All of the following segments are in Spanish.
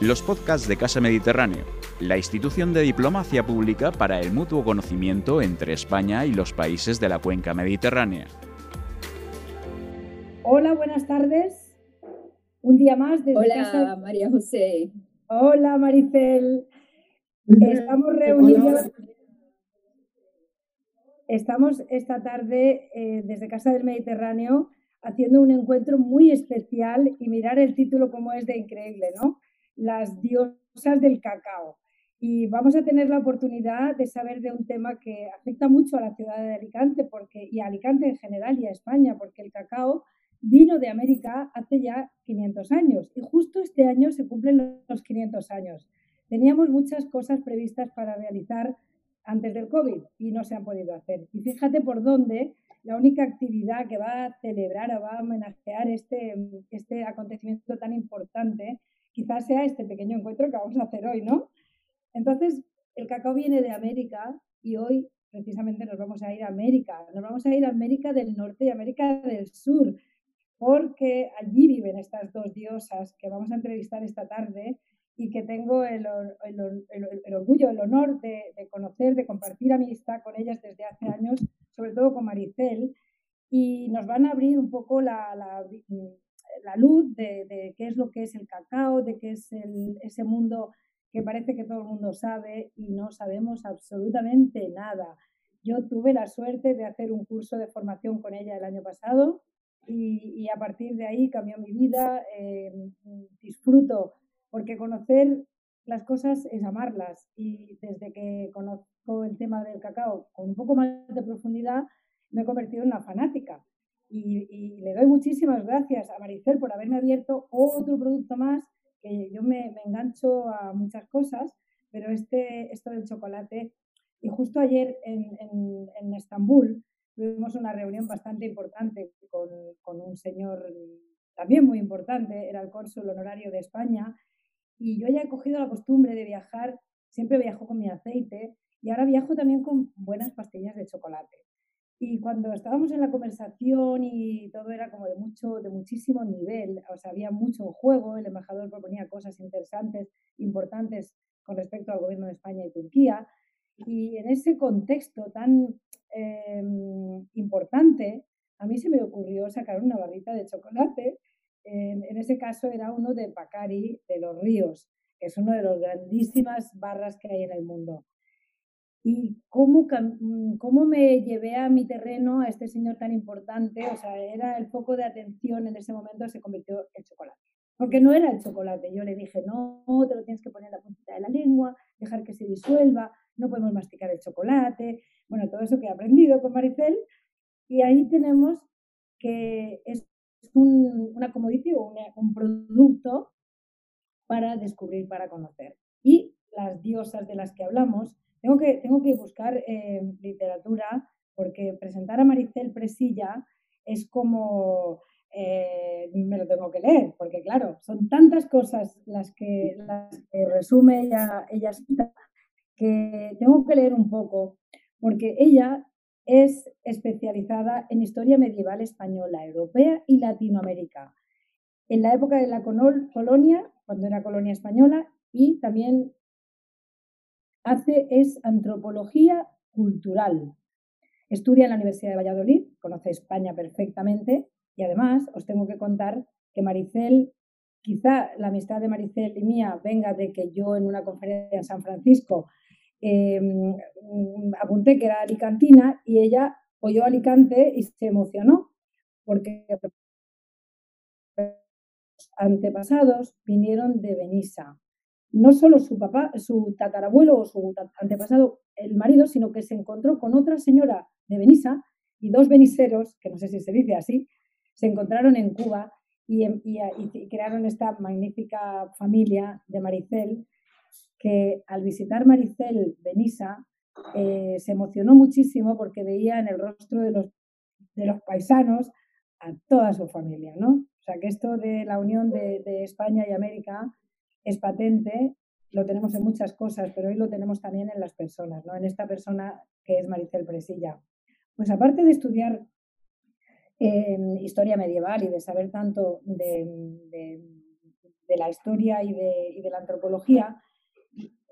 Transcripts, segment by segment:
los podcasts de Casa Mediterráneo, la institución de diplomacia pública para el mutuo conocimiento entre España y los países de la cuenca mediterránea. Hola, buenas tardes. Un día más desde Hola, María José. Hola, Maricel. Estamos reunidos. Estamos esta tarde eh, desde Casa del Mediterráneo haciendo un encuentro muy especial y mirar el título como es de increíble, ¿no? Las diosas del cacao. Y vamos a tener la oportunidad de saber de un tema que afecta mucho a la ciudad de Alicante porque, y a Alicante en general y a España, porque el cacao vino de América hace ya 500 años y justo este año se cumplen los 500 años. Teníamos muchas cosas previstas para realizar antes del COVID y no se han podido hacer. Y fíjate por dónde la única actividad que va a celebrar o va a homenajear este, este acontecimiento tan importante quizás sea este pequeño encuentro que vamos a hacer hoy, ¿no? Entonces, el cacao viene de América y hoy precisamente nos vamos a ir a América. Nos vamos a ir a América del Norte y América del Sur, porque allí viven estas dos diosas que vamos a entrevistar esta tarde y que tengo el, orgullo, el honor de, conocer, de compartir amistad con ellas desde hace años, sobre todo con Maricel, y nos van a abrir un poco la, luz de, qué es lo que es el cacao, de qué es ese mundo que parece que todo el mundo sabe y no sabemos absolutamente nada. Yo tuve la suerte de hacer un curso de formación con ella el año pasado y, a partir de ahí cambió mi vida. Eh, disfruto porque conocer las cosas es amarlas y desde que conozco el tema del cacao con un poco más de profundidad me he convertido en una fanática. Y, le doy muchísimas gracias a Maricel por haberme abierto otro producto más, que yo me, engancho a muchas cosas, pero este, esto del chocolate, y justo ayer en, en, Estambul tuvimos una reunión bastante importante con, con un señor también muy importante, era el cónsul honorario de España, y yo ya he cogido la costumbre de viajar, siempre viajo con mi aceite, y ahora viajo también con buenas pastillas de chocolate. Y cuando estábamos en la conversación y todo era como de mucho, de muchísimo nivel, o sea, había mucho juego, el embajador proponía cosas interesantes, importantes con respecto al gobierno de España y Turquía. Y en ese contexto tan em, importante, a mí se me ocurrió sacar una barrita de chocolate. En, en ese caso era uno de Pacari de los Ríos, que es una de las grandísimas barras que hay en el mundo y cómo, mm, cómo me llevé a mi terreno a este señor tan importante, o sea, era el foco de atención en ese momento, se convirtió en chocolate. Porque no era el chocolate, yo le dije, no, te lo tienes que poner en la puntita de la lengua, dejar que se disuelva, no podemos masticar el chocolate, bueno, todo eso que he aprendido con Maricel, y ahí tenemos que es un, una commodity o un producto para descubrir, para conocer. Y las diosas de las que hablamos, tengo que, tengo que buscar eh, literatura porque presentar a Maricel Presilla es como, eh, me lo tengo que leer, porque claro, son tantas cosas las que, las que resume ella, ella que tengo que leer un poco, porque ella es especializada en historia medieval española, europea y Latinoamérica. En la época de la colonia, cuando era colonia española, y también hace es antropología cultural. Estudia en la Universidad de Valladolid, conoce España perfectamente y además os tengo que contar que Maricel, quizá la amistad de Maricel y mía venga de que yo en una conferencia en San Francisco em, apunté que era alicantina y ella oyó Alicante y se emocionó porque antepasados vinieron de Benissa no solo su papá, su tatarabuelo o su antepasado, el marido, sino que se encontró con otra señora de Benissa y dos beniseros, que no sé si se dice así, se encontraron en Cuba y, crearon esta magnífica familia de Maricel, que al visitar Maricel Benissa eh, se emocionó muchísimo porque veía en el rostro de los, de los paisanos a toda su familia, ¿no? O sea que esto de la unión de España y América es patente, lo tenemos en muchas cosas, pero hoy lo tenemos también en las personas, ¿no? En esta persona que es Maricel Presilla. Pues aparte de estudiar historia medieval y de saber tanto de, la historia y de, la antropología,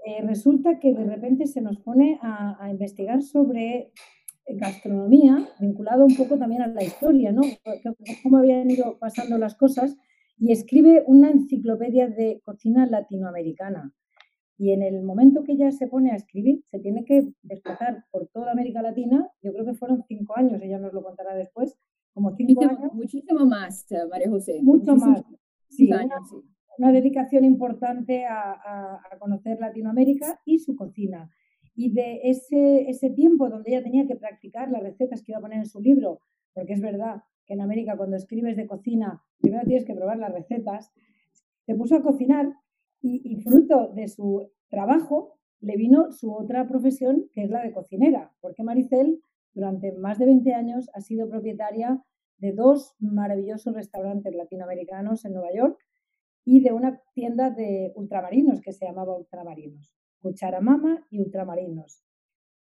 eh, resulta que de repente se nos pone a, investigar sobre gastronomía, vinculado un poco también a la historia, ¿no? Cómo habían ido pasando las cosas, y escribe una enciclopedia de cocina latinoamericana. Y en el momento que ella se pone a escribir, se tiene que desplazar por toda América Latina. Yo creo que fueron cinco años, ella nos lo contará después, como cinco años. Muchísimo más, María José. Mucho más. Sí, una, dedicación importante a, conocer Latinoamérica y su cocina. Y de ese, ese tiempo donde ella tenía que practicar las recetas que iba a poner en su libro, porque es verdad que en América cuando escribes de cocina, primero tienes que probar las recetas, se puso a cocinar y, fruto de su trabajo le vino su otra profesión, que es la de cocinera, porque Maricel durante más de 20 años ha sido propietaria de dos maravillosos restaurantes latinoamericanos en Nueva York y de una tienda de ultramarinos que se llamaba Ultramarinos, Cucharamama y Ultramarinos.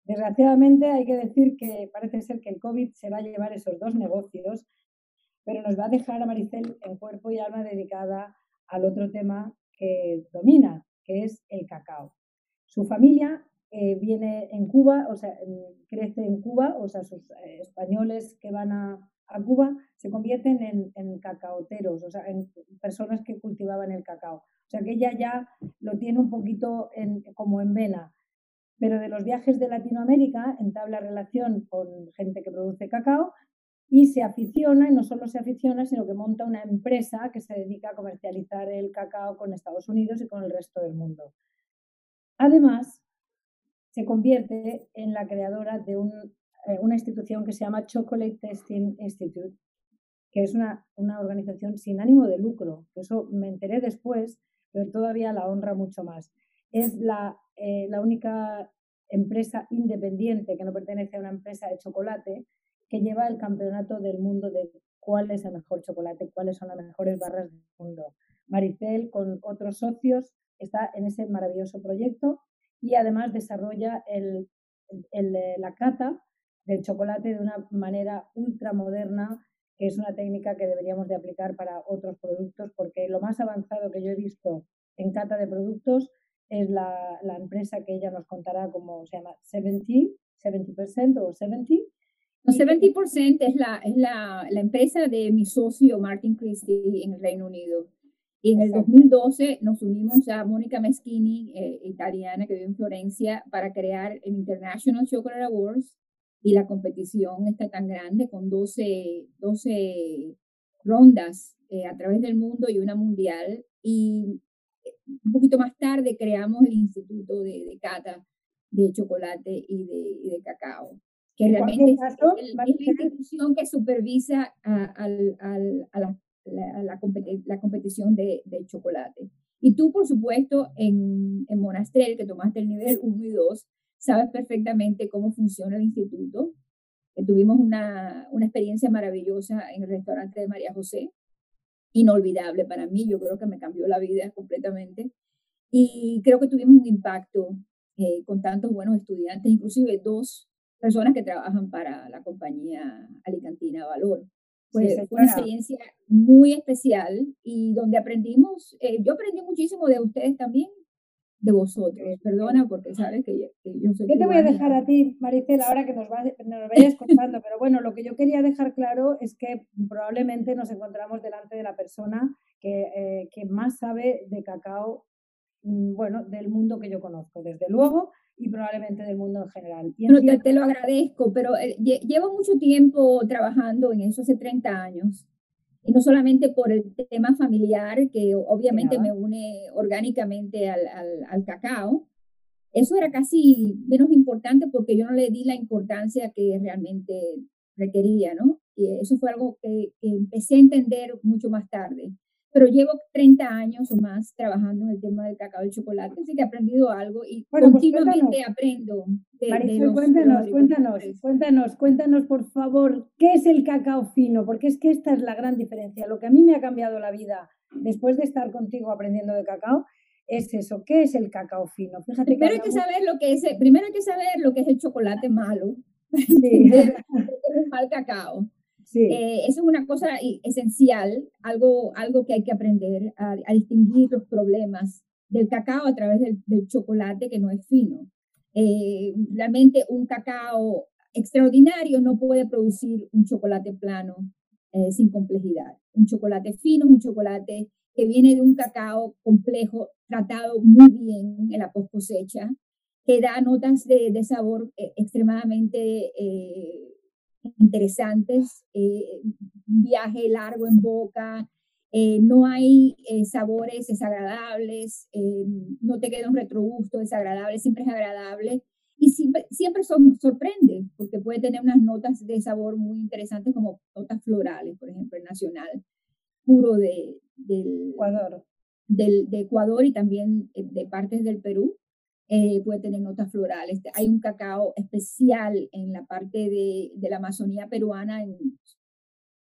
Desgraciadamente hay que decir que parece ser que el COVID se va a llevar esos dos negocios, pero nos va a dejar a Maricel en cuerpo y alma dedicada al otro tema que domina, que es el cacao. Su familia eh, viene en Cuba, o sea, crece en Cuba, o sea, sus eh, españoles que van a, Cuba se convierten en, cacaoteros, o sea, en personas que cultivaban el cacao. O sea, que ella ya lo tiene un poquito como en vena. Pero de los viajes de Latinoamérica entabla relación con gente que produce cacao y se aficiona, y no solo se aficiona, sino que monta una empresa que se dedica a comercializar el cacao con Estados Unidos y con el resto del mundo. Además, se convierte en la creadora de eh, una institución que se llama Chocolate Testing Institute, que es una, organización sin ánimo de lucro. Eso me enteré después, pero todavía la honra mucho más. Es la, eh, la única empresa independiente que no pertenece a una empresa de chocolate que lleva el campeonato del mundo de cuál es el mejor chocolate, cuáles son las mejores barras del mundo. Maricel, con otros socios, está en ese maravilloso proyecto y además desarrolla el, la cata del chocolate de una manera ultra moderna, que es una técnica que deberíamos de aplicar para otros productos, porque lo más avanzado que yo he visto en cata de productos es la, la empresa que ella nos contará como se llama 70, 70% o 70, no, 70% es, la, es la, la, empresa de mi socio Martin Christie en el Reino Unido. Y en el 2012 nos unimos a Mónica Meschini, eh, italiana que vive en Florencia, para crear el International Chocolate Awards. Y la competición está tan grande, con 12, 12 rondas eh, a través del mundo y una mundial. Y un poquito más tarde creamos el Instituto de, de Cata de Chocolate y de, y de Cacao que realmente es, la institución que supervisa a, la, la, competición de, chocolate. Y tú, por supuesto, en, en Monastrell, que tomaste el nivel 1 y 2, sabes perfectamente cómo funciona el instituto. tuvimos una, una experiencia maravillosa en el restaurante de María José, inolvidable para mí, yo creo que me cambió la vida completamente. Y creo que tuvimos un impacto eh, con tantos buenos estudiantes, inclusive dos personas que trabajan para la compañía alicantina Valor. Pues fue una experiencia muy especial y donde aprendimos, eh, yo aprendí muchísimo de ustedes también, de vosotros. Perdona porque sabes que, yo soy... Yo te voy a dejar a ti, Maricela, ahora que nos, nos vayas contando, pero bueno, lo que yo quería dejar claro es que probablemente nos encontramos delante de la persona que, eh, que más sabe de cacao, mm, bueno, del mundo que yo conozco, desde luego, y probablemente del mundo en general. Y te, lo agradezco, pero eh, llevo mucho tiempo trabajando en eso, hace 30 años. Y no solamente por el tema familiar, que obviamente me une orgánicamente al, al, al, cacao. Eso era casi menos importante porque yo no le di la importancia que realmente requería, ¿no? Y eso fue algo que, que empecé a entender mucho más tarde pero llevo 30 años o más trabajando en el tema del cacao y chocolate, así que he aprendido algo y pues continuamente aprendo. De, cuéntanos, cuéntanos, cuéntanos, cuéntanos por favor, ¿qué es el cacao fino? Porque es que esta es la gran diferencia. Lo que a mí me ha cambiado la vida después de estar contigo aprendiendo de cacao es eso, ¿qué es el cacao fino? Fíjate primero, hay que saber lo que es, primero hay que saber lo que es el chocolate malo, sí. el mal cacao. Eh, eso es una cosa esencial, algo, algo que hay que aprender a, distinguir los problemas del cacao a través del, chocolate que no es fino. Eh, realmente un cacao extraordinario no puede producir un chocolate plano eh, sin complejidad. Un chocolate fino es un chocolate que viene de un cacao complejo, tratado muy bien en la post cosecha, que da notas de, de sabor extremadamente interesantes, eh, un viaje largo en boca, eh, no hay eh, sabores desagradables, no te queda un retrogusto desagradable, siempre es agradable y siempre, siempre son, sorprende porque puede tener unas notas de sabor muy interesantes como notas florales, por ejemplo, el nacional puro de, del Ecuador. Del, de Ecuador y también de partes del Perú. Eh, puede tener notas florales. Hay un cacao especial en la parte de, de la Amazonía peruana, en,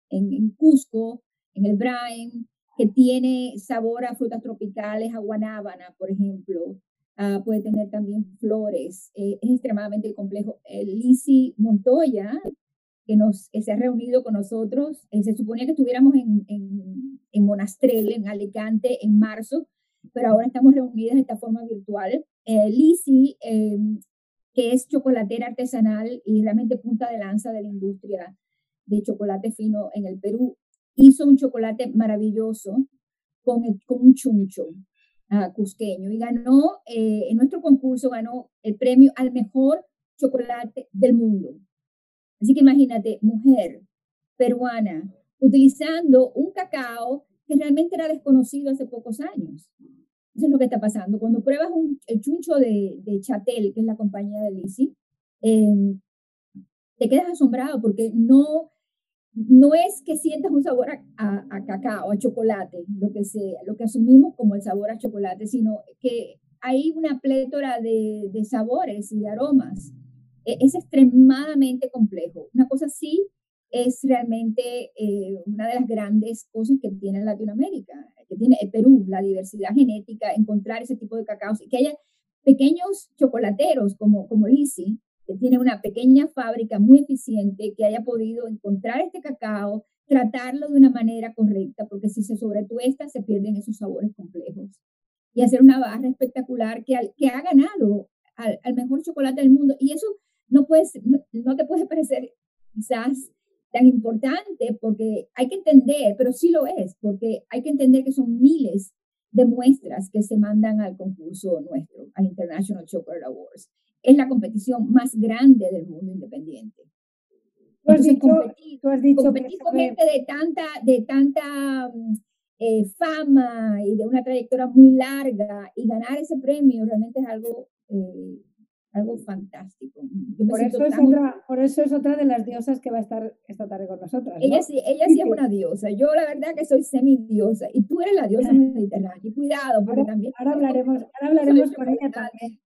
en, Cusco, en el Brain, que tiene sabor a frutas tropicales, a guanábana, por ejemplo. Ah, puede tener también flores. Eh, es extremadamente complejo. Lisi Montoya, que, nos, se ha reunido con nosotros, eh, se suponía que estuviéramos en, en, en Monastrell, en Alicante, en marzo, pero ahora estamos reunidas de esta forma virtual eh, Lisi, em, que es chocolatera artesanal y realmente punta de lanza de la industria de chocolate fino en el Perú, hizo un chocolate maravilloso con, con un chuncho uh, cusqueño y ganó, eh, en nuestro concurso ganó el premio al mejor chocolate del mundo. Así que imagínate, mujer peruana, utilizando un cacao que realmente era desconocido hace pocos años. Eso es lo que está pasando. Cuando pruebas un, el chuncho de, de Chatel, que es la compañía de Lisi, em, te quedas asombrado porque no, no es que sientas un sabor a, a, cacao, a chocolate, lo que, lo que asumimos como el sabor a chocolate, sino que hay una plétora de, de sabores y de aromas. E, es extremadamente complejo. Una cosa sí es realmente eh, una de las grandes cosas que tiene Latinoamérica, que tiene Perú, la diversidad genética, encontrar ese tipo de cacao, y que haya pequeños chocolateros como, como Lisi, que tiene una pequeña fábrica muy eficiente, que haya podido encontrar este cacao, tratarlo de una manera correcta, porque si se sobretuesta se pierden esos sabores complejos. Y hacer una barra espectacular que, que ha ganado al, al, mejor chocolate del mundo. Y eso no, puedes, no, no te puede parecer quizás tan importante porque hay que entender, pero sí lo es, porque hay que entender que son miles de muestras que se mandan al concurso nuestro, al International Chocolate Awards. Es la competición más grande del mundo independiente. Tú has dicho, competir, tú has dicho competir con gente de tanta, de tanta mm, eh, fama y de una trayectoria muy larga y ganar ese premio realmente es algo eh, algo fantástico. Por eso, es otra, por eso es otra de las diosas que va a estar esta tarde con nosotras. Ella sí, ella sí, es una diosa. Yo la verdad que soy semidiosa y tú eres la diosa mediterránea. Y cuidado, porque ahora, también... Ahora hablaremos, ahora hablaremos con ella también.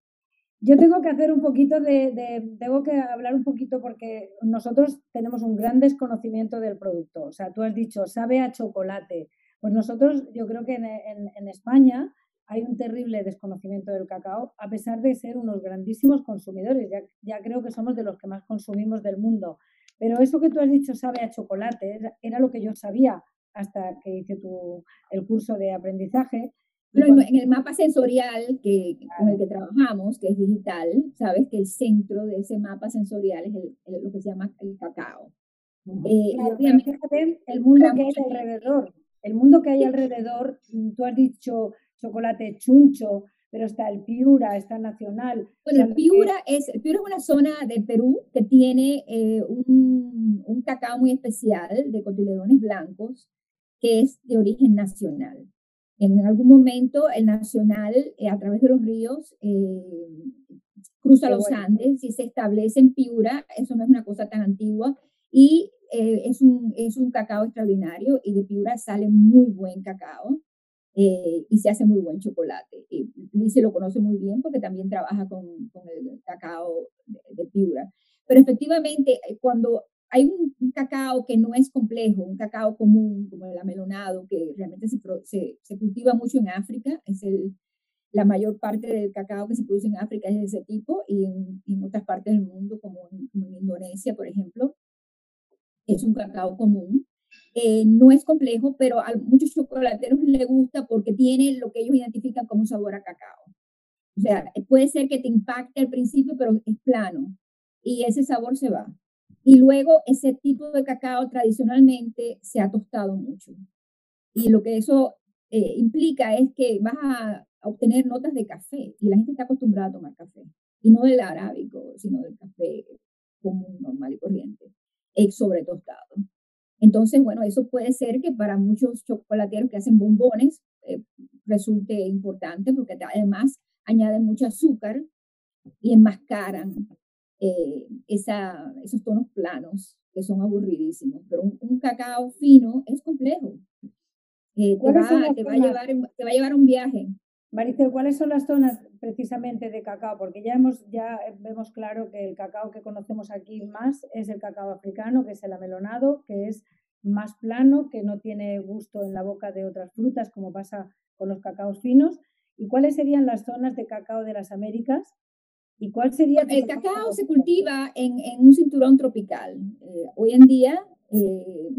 Yo tengo que hacer un poquito de, de, tengo que hablar un poquito porque nosotros tenemos un gran desconocimiento del producto. O sea, tú has dicho, sabe a chocolate. Pues nosotros, yo creo que en, en, en España hay un terrible desconocimiento del cacao, a pesar de ser unos grandísimos consumidores. Ya, ya creo que somos de los que más consumimos del mundo. Pero eso que tú has dicho sabe a chocolate, era, lo que yo sabía hasta que hice tu, el curso de aprendizaje. Pero en el mapa sensorial que, con el que trabajamos, que es digital, sabes que el centro de ese mapa sensorial es el, lo que se llama el cacao. Eh, fíjate el mundo que hay alrededor. El mundo que hay alrededor, tú has dicho chocolate chuncho, pero está el Piura, está Nacional. Bueno, el Piura, es, el Piura es una zona del Perú que tiene eh, un, un, cacao muy especial de cotiledones blancos que es de origen nacional. En algún momento el nacional, eh, a través de los ríos, eh, cruza los Andes y se establece en Piura, eso no es una cosa tan antigua, y es, un, es un cacao extraordinario y de Piura sale muy buen cacao. Eh, y se hace muy buen chocolate. Y Lice lo conoce muy bien porque también trabaja con, con el cacao de, Piura. Pero efectivamente, eh, cuando hay un, cacao que no es complejo, un cacao común como el amelonado, que realmente se, se, se cultiva mucho en África, es el, la mayor parte del cacao que se produce en África es de ese tipo y en, en otras partes del mundo, como en, como en Indonesia, por ejemplo. es un cacao común. Eh, no es complejo, pero a muchos chocolateros les gusta porque tiene lo que ellos identifican como un sabor a cacao. O sea, puede ser que te impacte al principio, pero es plano y ese sabor se va. Y luego ese tipo de cacao tradicionalmente se ha tostado mucho. Y lo que eso eh, implica es que vas a obtener notas de café y la gente está acostumbrada a tomar café. Y no del arábico, sino del café común, normal y corriente, es sobre tostado. Entonces, bueno, eso puede ser que para muchos chocolateros que hacen bombones eh, resulte importante porque además añaden mucho azúcar y enmascaran eh, esa, esos tonos planos que son aburridísimos. Pero un, cacao fino es complejo. Eh, te, va, te, va, a llevar, te va a llevar un viaje. Maricel, ¿cuáles son las zonas precisamente de cacao? Porque ya, hemos, ya vemos claro que el cacao que conocemos aquí más es el cacao africano, que es el amelonado, que es más plano, que no tiene gusto en la boca de otras frutas, como pasa con los cacaos finos. ¿Y cuáles serían las zonas de cacao de las Américas? ¿Y cuál sería? El cacao se cultiva en, en un cinturón tropical. Eh, hoy en día eh,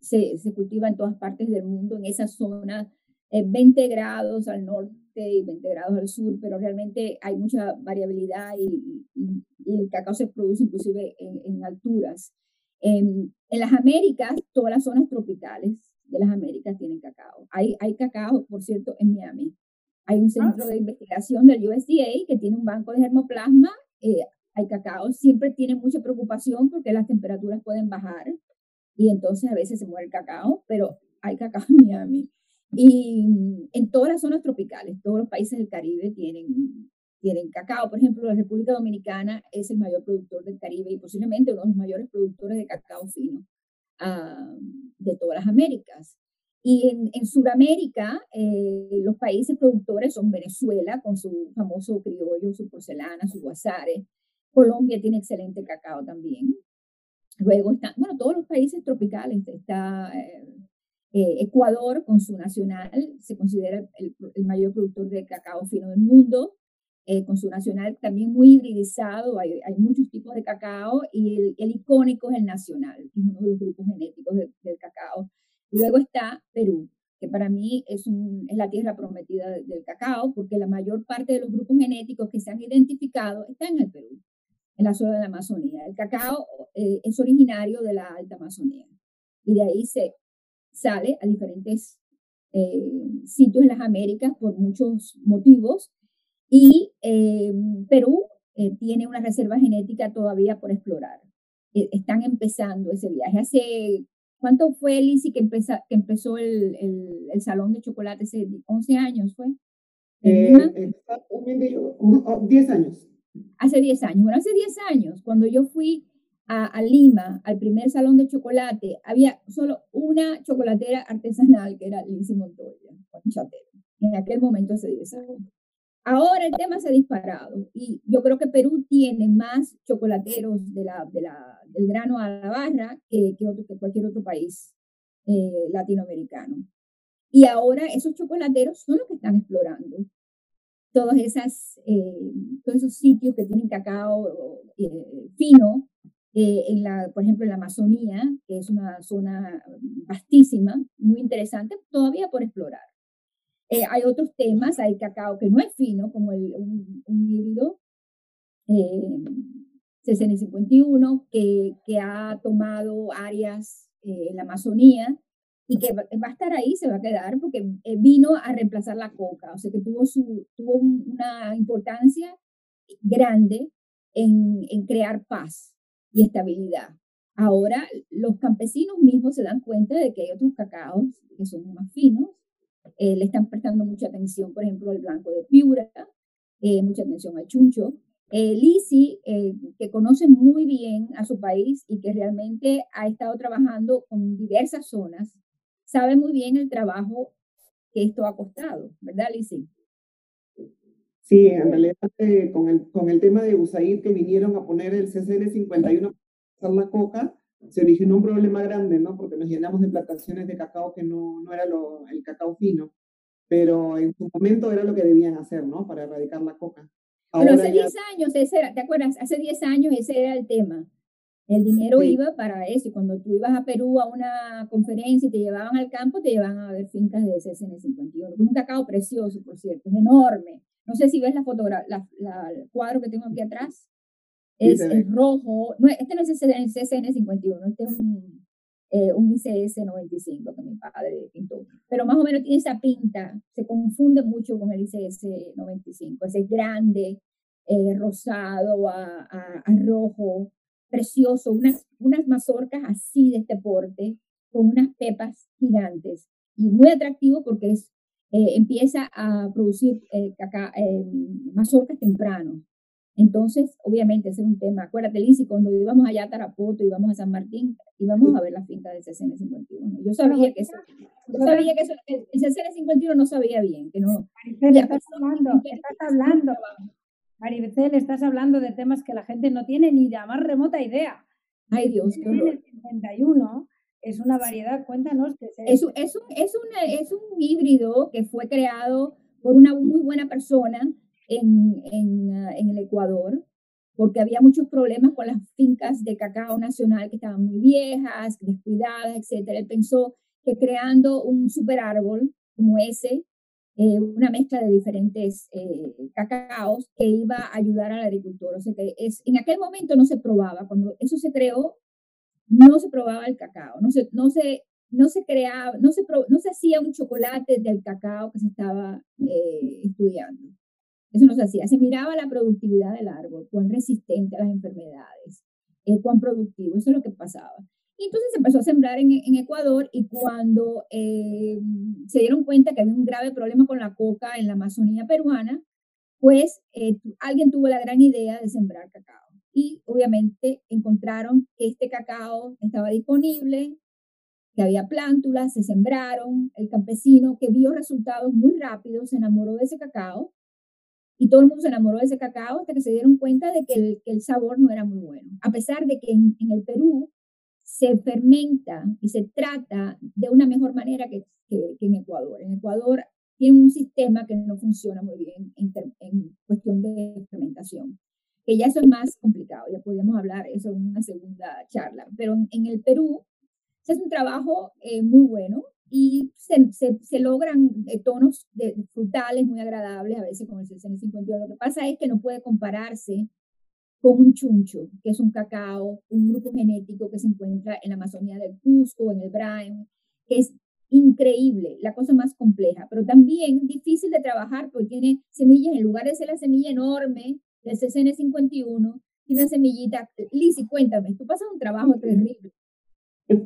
se, se, cultiva en todas partes del mundo, en esa zona 20 eh, grados al norte y 20 grados al sur, pero realmente hay mucha variabilidad y, el cacao se produce inclusive en, alturas. En, en, las Américas, todas las zonas tropicales de las Américas tienen cacao. Hay, hay cacao, por cierto, en Miami. Hay un centro ah. de investigación del USDA que tiene un banco de germoplasma. Eh, hay cacao. Siempre tiene mucha preocupación porque las temperaturas pueden bajar y entonces a veces se muere el cacao, pero hay cacao en Miami. Y mm, en todas las zonas tropicales, todos los países del Caribe tienen, tienen cacao. Por ejemplo, la República Dominicana es el mayor productor del Caribe y posiblemente uno de los mayores productores de cacao fino uh, de todas las Américas. Y en, en Sudamérica, eh, los países productores son Venezuela, con su famoso criollo, su porcelana, su guasare. Colombia tiene excelente cacao también. Luego están, bueno, todos los países tropicales. Está eh, eh, Ecuador con su nacional, se considera el, mayor productor de cacao fino del mundo, eh, con su nacional también muy hibridizado, hay, hay muchos tipos de cacao y el, icónico es el nacional, que es uno de los grupos genéticos del cacao. Luego está Perú, que para mí es la tierra prometida del cacao, porque la mayor parte de los grupos genéticos que se han identificado están en el Perú, en la zona de la Amazonía. El cacao eh, es originario de la alta Amazonía y de ahí se sale a diferentes eh, sitios en las Américas por muchos motivos. Y eh, Perú eh, tiene una reserva genética todavía por explorar. están empezando ese viaje. Hace, ¿cuánto fue, Lizzie, que, que empezó el, el, el, Salón de Chocolate? ¿Hace 11 años fue? exactamente, 10 años. Hace 10 años. Bueno, hace 10 años, cuando yo fui a, Lima, al primer salón de chocolate, había solo una chocolatera artesanal, que era Lindsay Montoya, en aquel momento 10 años. Ahora el tema se ha disparado y yo creo que Perú tiene más chocolateros de la, de la, del grano a la barra que, que, otro, que cualquier otro país eh, latinoamericano. Y ahora esos chocolateros son los que están explorando esas, eh, todos esos sitios que tienen cacao eh, fino eh, en la, por ejemplo, en la Amazonía, que es una zona vastísima, muy interesante, todavía por explorar. Eh, hay otros temas, hay cacao que no es fino, como el, un, híbrido eh, CCN51, que, que ha tomado áreas en la Amazonía y que va, a estar ahí, se va a quedar, porque vino a reemplazar la coca, o sea que tuvo, su, tuvo una importancia grande en, en crear paz y estabilidad. Ahora los campesinos mismos se dan cuenta de que hay otros cacaos que son más finos, eh, le están prestando mucha atención, por ejemplo, al blanco de Piura, eh, mucha atención al chuncho. Eh, Lisi, eh, que conoce muy bien a su país y que realmente ha estado trabajando con diversas zonas, sabe muy bien el trabajo que esto ha costado, ¿verdad, Lisi? Sí, en realidad eh, con, el, con el tema de USAID que vinieron a poner el CCN51 para la coca, se originó un problema grande, ¿no? Porque nos llenamos de plantaciones de cacao que no, no era lo, el cacao fino, pero en su momento era lo que debían hacer, ¿no? Para erradicar la coca. Ahora hace 10 años ese era, ¿te acuerdas? Hace 10 años ese era el tema. El dinero iba para eso. Y cuando tú ibas a Perú a una conferencia y te llevaban al campo, te llevaban a ver fincas de SSN 51. Es un cacao precioso, por cierto, es enorme. No sé si ves la fotografía, el cuadro que tengo aquí atrás. Es, rojo. No, este no es el CSN 51, este es un, eh, un ICS 95 que mi padre pintó. Pero más o menos tiene esa pinta. Se confunde mucho con el ICS 95. Ese grande, eh, rosado a, a, a rojo precioso, unas, unas mazorcas así de este porte, con unas pepas gigantes y muy atractivo porque es, eh, empieza a producir eh, eh, mazorcas temprano. Entonces, obviamente, ese es un tema. Acuérdate, Lizy, cuando íbamos allá a Tarapoto, íbamos a San Martín, íbamos a ver la finca del CCN51. Yo sabía que eso, yo sabía que eso, el CCN51 no sabía bien, que no. estás hablando, estás hablando. Maribel, estás hablando de temas que la gente no tiene ni la más remota idea. Ay, Dios, qué horror. El 51 es una variedad, cuéntanos qué es. Es, es, un, es, es un híbrido que fue creado por una muy buena persona en, en, ah, en, el Ecuador, porque había muchos problemas con las fincas de cacao nacional que estaban muy viejas, descuidadas, etc. Él pensó que creando un super árbol como ese, eh, una mezcla de diferentes eh, cacaos que iba a ayudar al agricultor. O sea que es, en aquel momento no se probaba, cuando eso se creó, no se probaba el cacao, no se, no se, no se creaba, no se, no se hacía un chocolate del cacao que se estaba eh, estudiando. Eso no se hacía. Se miraba la productividad del árbol, cuán resistente a las enfermedades, cuán productivo. Eso es lo que pasaba. Y entonces se empezó a sembrar en, en Ecuador y cuando eh, se dieron cuenta que había un grave problema con la coca en la Amazonía peruana, pues eh, alguien tuvo la gran idea de sembrar cacao. Y obviamente encontraron que este cacao estaba disponible, que había plántulas, se sembraron, el campesino que vio resultados muy rápidos se enamoró de ese cacao y todo el mundo se enamoró de ese cacao hasta que se dieron cuenta de que el, el sabor no era muy bueno. A pesar de que en, en el Perú se fermenta y se trata de una mejor manera que, que, en Ecuador. En Ecuador tiene un sistema que no funciona muy bien en, en, cuestión de fermentación, que ya eso es más complicado, ya podríamos hablar eso en una segunda charla, pero en, el Perú se hace un trabajo eh, muy bueno y se, se, se logran eh, tonos de, frutales muy agradables, a veces con el CCN51. Lo que pasa es que no puede compararse con un chuncho, que es un cacao, un grupo genético que se encuentra en la Amazonía del Cusco, en el Brain, que es increíble, la cosa más compleja, pero también difícil de trabajar porque tiene semillas, en lugar de ser la semilla enorme del CCN51, tiene una semillita. Lizzy, cuéntame, tú pasas un trabajo terrible.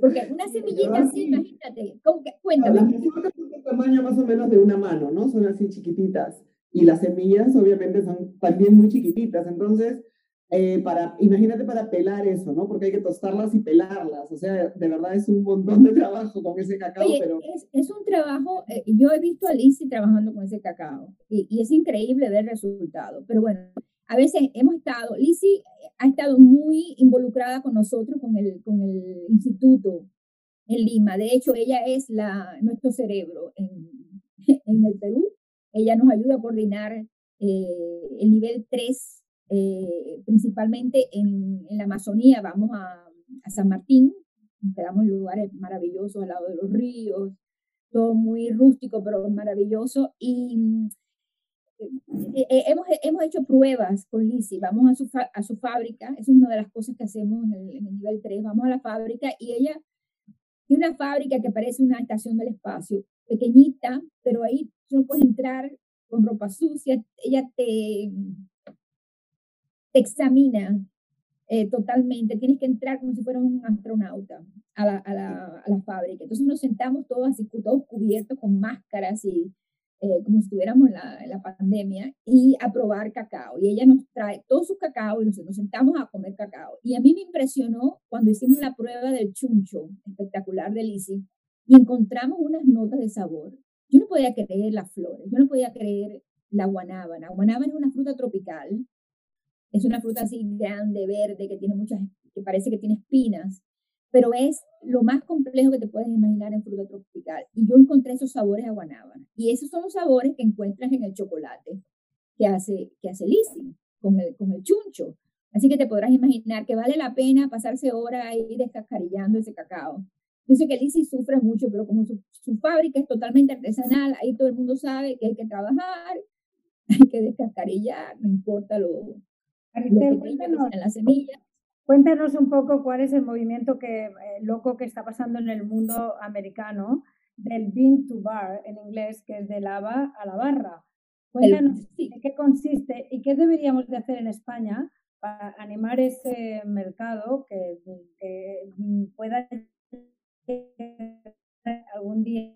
Porque una semillita así, imagínate, ¿cómo que? Cuéntame. Las semillas son del tamaño más o menos de una mano, ¿no? Son así chiquititas. Y las semillas obviamente son también muy chiquititas. Entonces, eh, para, imagínate para pelar eso, ¿no? Porque hay que tostarlas y pelarlas. O sea, de verdad es un montón de trabajo con ese cacao. pero... es, es, un trabajo, eh, yo he visto a Lizzie trabajando con ese cacao y, y, es increíble ver el resultado. Pero bueno, a veces hemos estado, Lizzie ha estado muy involucrada con nosotros, con el, con el instituto en Lima. De hecho, ella es la, nuestro cerebro en, en el Perú. Ella nos ayuda a coordinar eh, el nivel 3 eh, principalmente en, en, la Amazonía, vamos a, a, San Martín, nos quedamos en lugares maravillosos al lado de los ríos, todo muy rústico, pero maravilloso. Y eh, eh, hemos, hemos hecho pruebas con Lizzie, vamos a su, a su fábrica, es una de las cosas que hacemos en el, en el nivel 3, vamos a la fábrica y ella tiene una fábrica que parece una estación del espacio, pequeñita, pero ahí tú no puedes entrar con ropa sucia, ella te, te examina eh, totalmente, tienes que entrar como si fueras un astronauta a la, a, la, a la, fábrica. Entonces nos sentamos todos así, todos cubiertos con máscaras y eh, como si estuviéramos en la, en la, pandemia y a probar cacao. Y ella nos trae todo su cacao y nos, nos sentamos a comer cacao. Y a mí me impresionó cuando hicimos la prueba del chuncho espectacular de Lizzie y encontramos unas notas de sabor. Yo no podía creer las flores, yo no podía creer la guanábana. Guanábana es una fruta tropical es una fruta así grande, verde, que tiene muchas, que parece que tiene espinas, pero es lo más complejo que te puedes imaginar en fruta tropical. Y yo encontré esos sabores a guanábana. Y esos son los sabores que encuentras en el chocolate que hace, que hace Lizzie con el, con el chuncho. Así que te podrás imaginar que vale la pena pasarse horas ahí descascarillando ese cacao. Yo sé que Lizzie sufre mucho, pero como su, fábrica es totalmente artesanal, ahí todo el mundo sabe que hay que trabajar, hay que descascarillar, no importa lo, lo que en la semilla. Cuéntanos un poco cuál es el movimiento que, eh, loco que está pasando en el mundo americano del bean to bar en inglés, que es de lava a la barra. Cuéntanos en qué consiste y qué deberíamos de hacer en España para animar ese mercado que, pueda algún día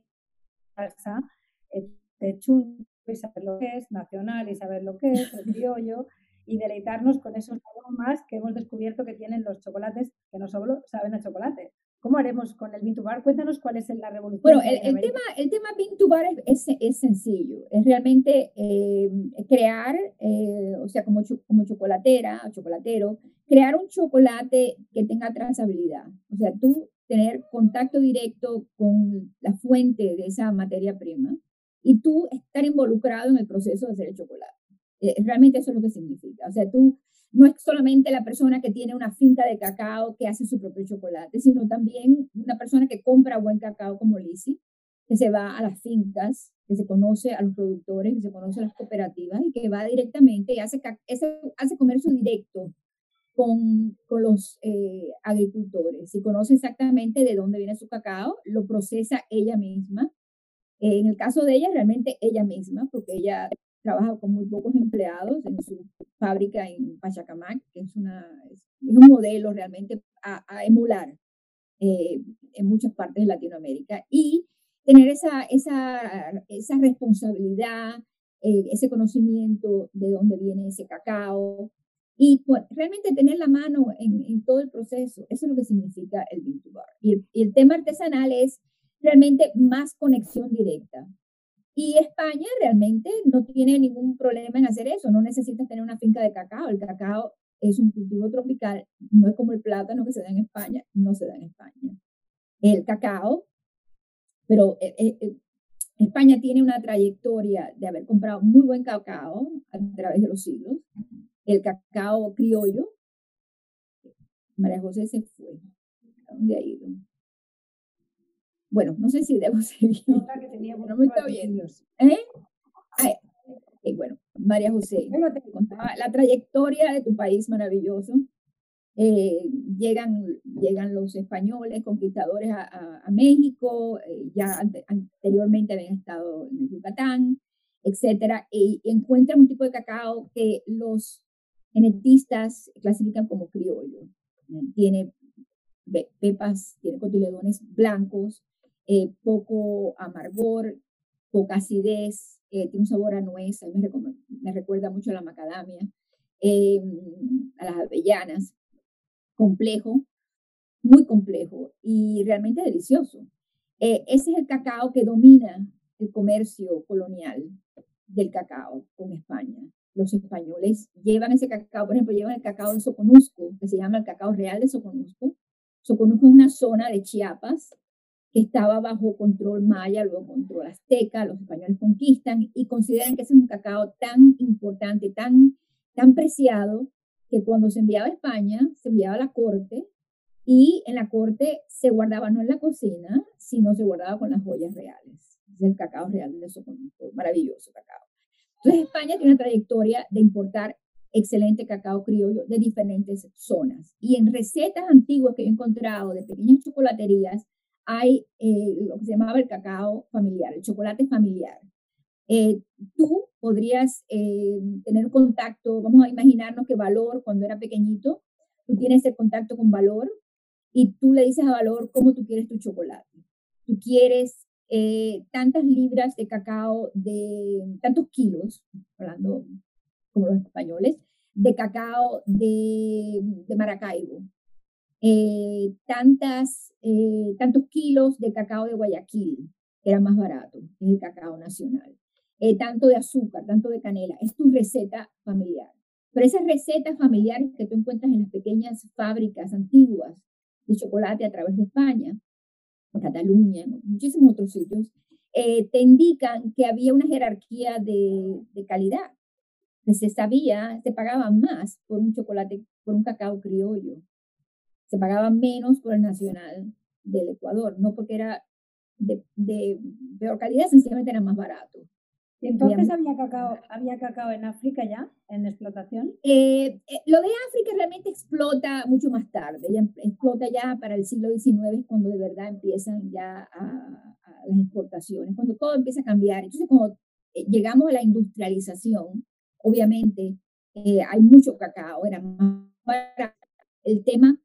eh, de chungo y saber lo que es, nacional y saber lo que es, el criollo, y deleitarnos con esos aromas que hemos descubierto que tienen los chocolates, que no solo saben a chocolate. ¿Cómo haremos con el Bean Bar? Cuéntanos cuál es la revolución. Bueno, el, tema, el tema Bean Bar es, es, sencillo. Es realmente eh, crear, eh, o sea, como, como chocolatera o chocolatero, crear un chocolate que tenga trazabilidad. O sea, tú tener contacto directo con la fuente de esa materia prima y tú estar involucrado en el proceso de hacer el chocolate. Eh, realmente eso es lo que significa. O sea, tú no es solamente la persona que tiene una finca de cacao que hace su propio chocolate, sino también una persona que compra buen cacao como Lizzie, que se va a las fincas, que se conoce a los productores, que se conoce a las cooperativas y que va directamente y hace, hace comercio directo con, con los eh, agricultores y conoce exactamente de dónde viene su cacao, lo procesa ella misma. en el caso de ella, realmente ella misma, porque ella trabaja con muy pocos empleados en su fábrica en Pachacamac, que es, una, es un modelo realmente a, emular eh, en muchas partes de Latinoamérica. Y tener esa, esa, esa responsabilidad, eh, ese conocimiento de dónde viene ese cacao, y pues, realmente tener la mano en, en, todo el proceso, eso es lo que significa el bean bar. Y, y el tema artesanal es realmente más conexión directa. Y España realmente no tiene ningún problema en hacer eso, no necesitas tener una finca de cacao. El cacao es un cultivo tropical, no es como el plátano que se da en España, no se da en España. El cacao, pero eh, eh, eh, España tiene una trayectoria de haber comprado muy buen cacao a través de los siglos. El cacao criollo, María José se fue. ¿A dónde ha ido? Bueno, no sé si debo seguir. No, me está viendo. ¿Eh? bueno, María José, te contaba la trayectoria de tu país maravilloso. Eh, llegan, llegan los españoles conquistadores a, a, México, eh, ya anteriormente habían estado en el Yucatán, etcétera, y encuentran un tipo de cacao que los genetistas clasifican como criollo. Tiene pepas, tiene cotiledones blancos, eh, poco amargor, poca acidez, eh, tiene un sabor a nuez, me, recuerda mucho a la macadamia, eh, a las avellanas, complejo, muy complejo y realmente delicioso. ese es el cacao que domina el comercio colonial del cacao con España. Los españoles llevan ese cacao, por ejemplo, llevan el cacao de Soconusco, que se llama el cacao real de Soconusco. Soconusco es una zona de Chiapas estaba bajo control maya, luego control azteca, los españoles conquistan y consideran que ese es un cacao tan importante, tan, tan preciado, que cuando se enviaba a España, se enviaba a la corte y en la corte se guardaba no en la cocina, sino se guardaba con las joyas reales. Es el cacao real de Soconusco, maravilloso cacao. Entonces España tiene una trayectoria de importar excelente cacao criollo de diferentes zonas. Y en recetas antiguas que he encontrado de pequeñas chocolaterías, hay eh, lo que se llamaba el cacao familiar, el chocolate familiar. Eh, tú podrías eh, tener contacto, vamos a imaginarnos que Valor, cuando era pequeñito, tú tienes el contacto con Valor y tú le dices a Valor cómo tú quieres tu chocolate. Tú quieres tantas libras de cacao, de tantos kilos, hablando como los españoles, de cacao de, de Maracaibo, eh, tantas, eh, tantos kilos de cacao de Guayaquil, que era más barato, es el cacao nacional, eh, tanto de azúcar, tanto de canela, es tu receta familiar. Pero esas recetas familiares que tú encuentras en las pequeñas fábricas antiguas de chocolate a través de España, Cataluña, en muchísimos otros sitios, te indican que había una jerarquía de, de calidad. se sabía, se pagaba más por un chocolate, por un cacao criollo. Se pagaba menos por el nacional del Ecuador, no porque era de, de peor calidad, sencillamente era más barato. ¿Y entonces había cacao, había cacao en África ya, en explotación? Eh, eh, lo de África realmente explota mucho más tarde, ya explota ya para el siglo XIX, cuando de verdad empiezan ya a, las exportaciones, cuando todo empieza a cambiar. Entonces, cuando eh, llegamos a la industrialización, obviamente hay mucho cacao, era más el tema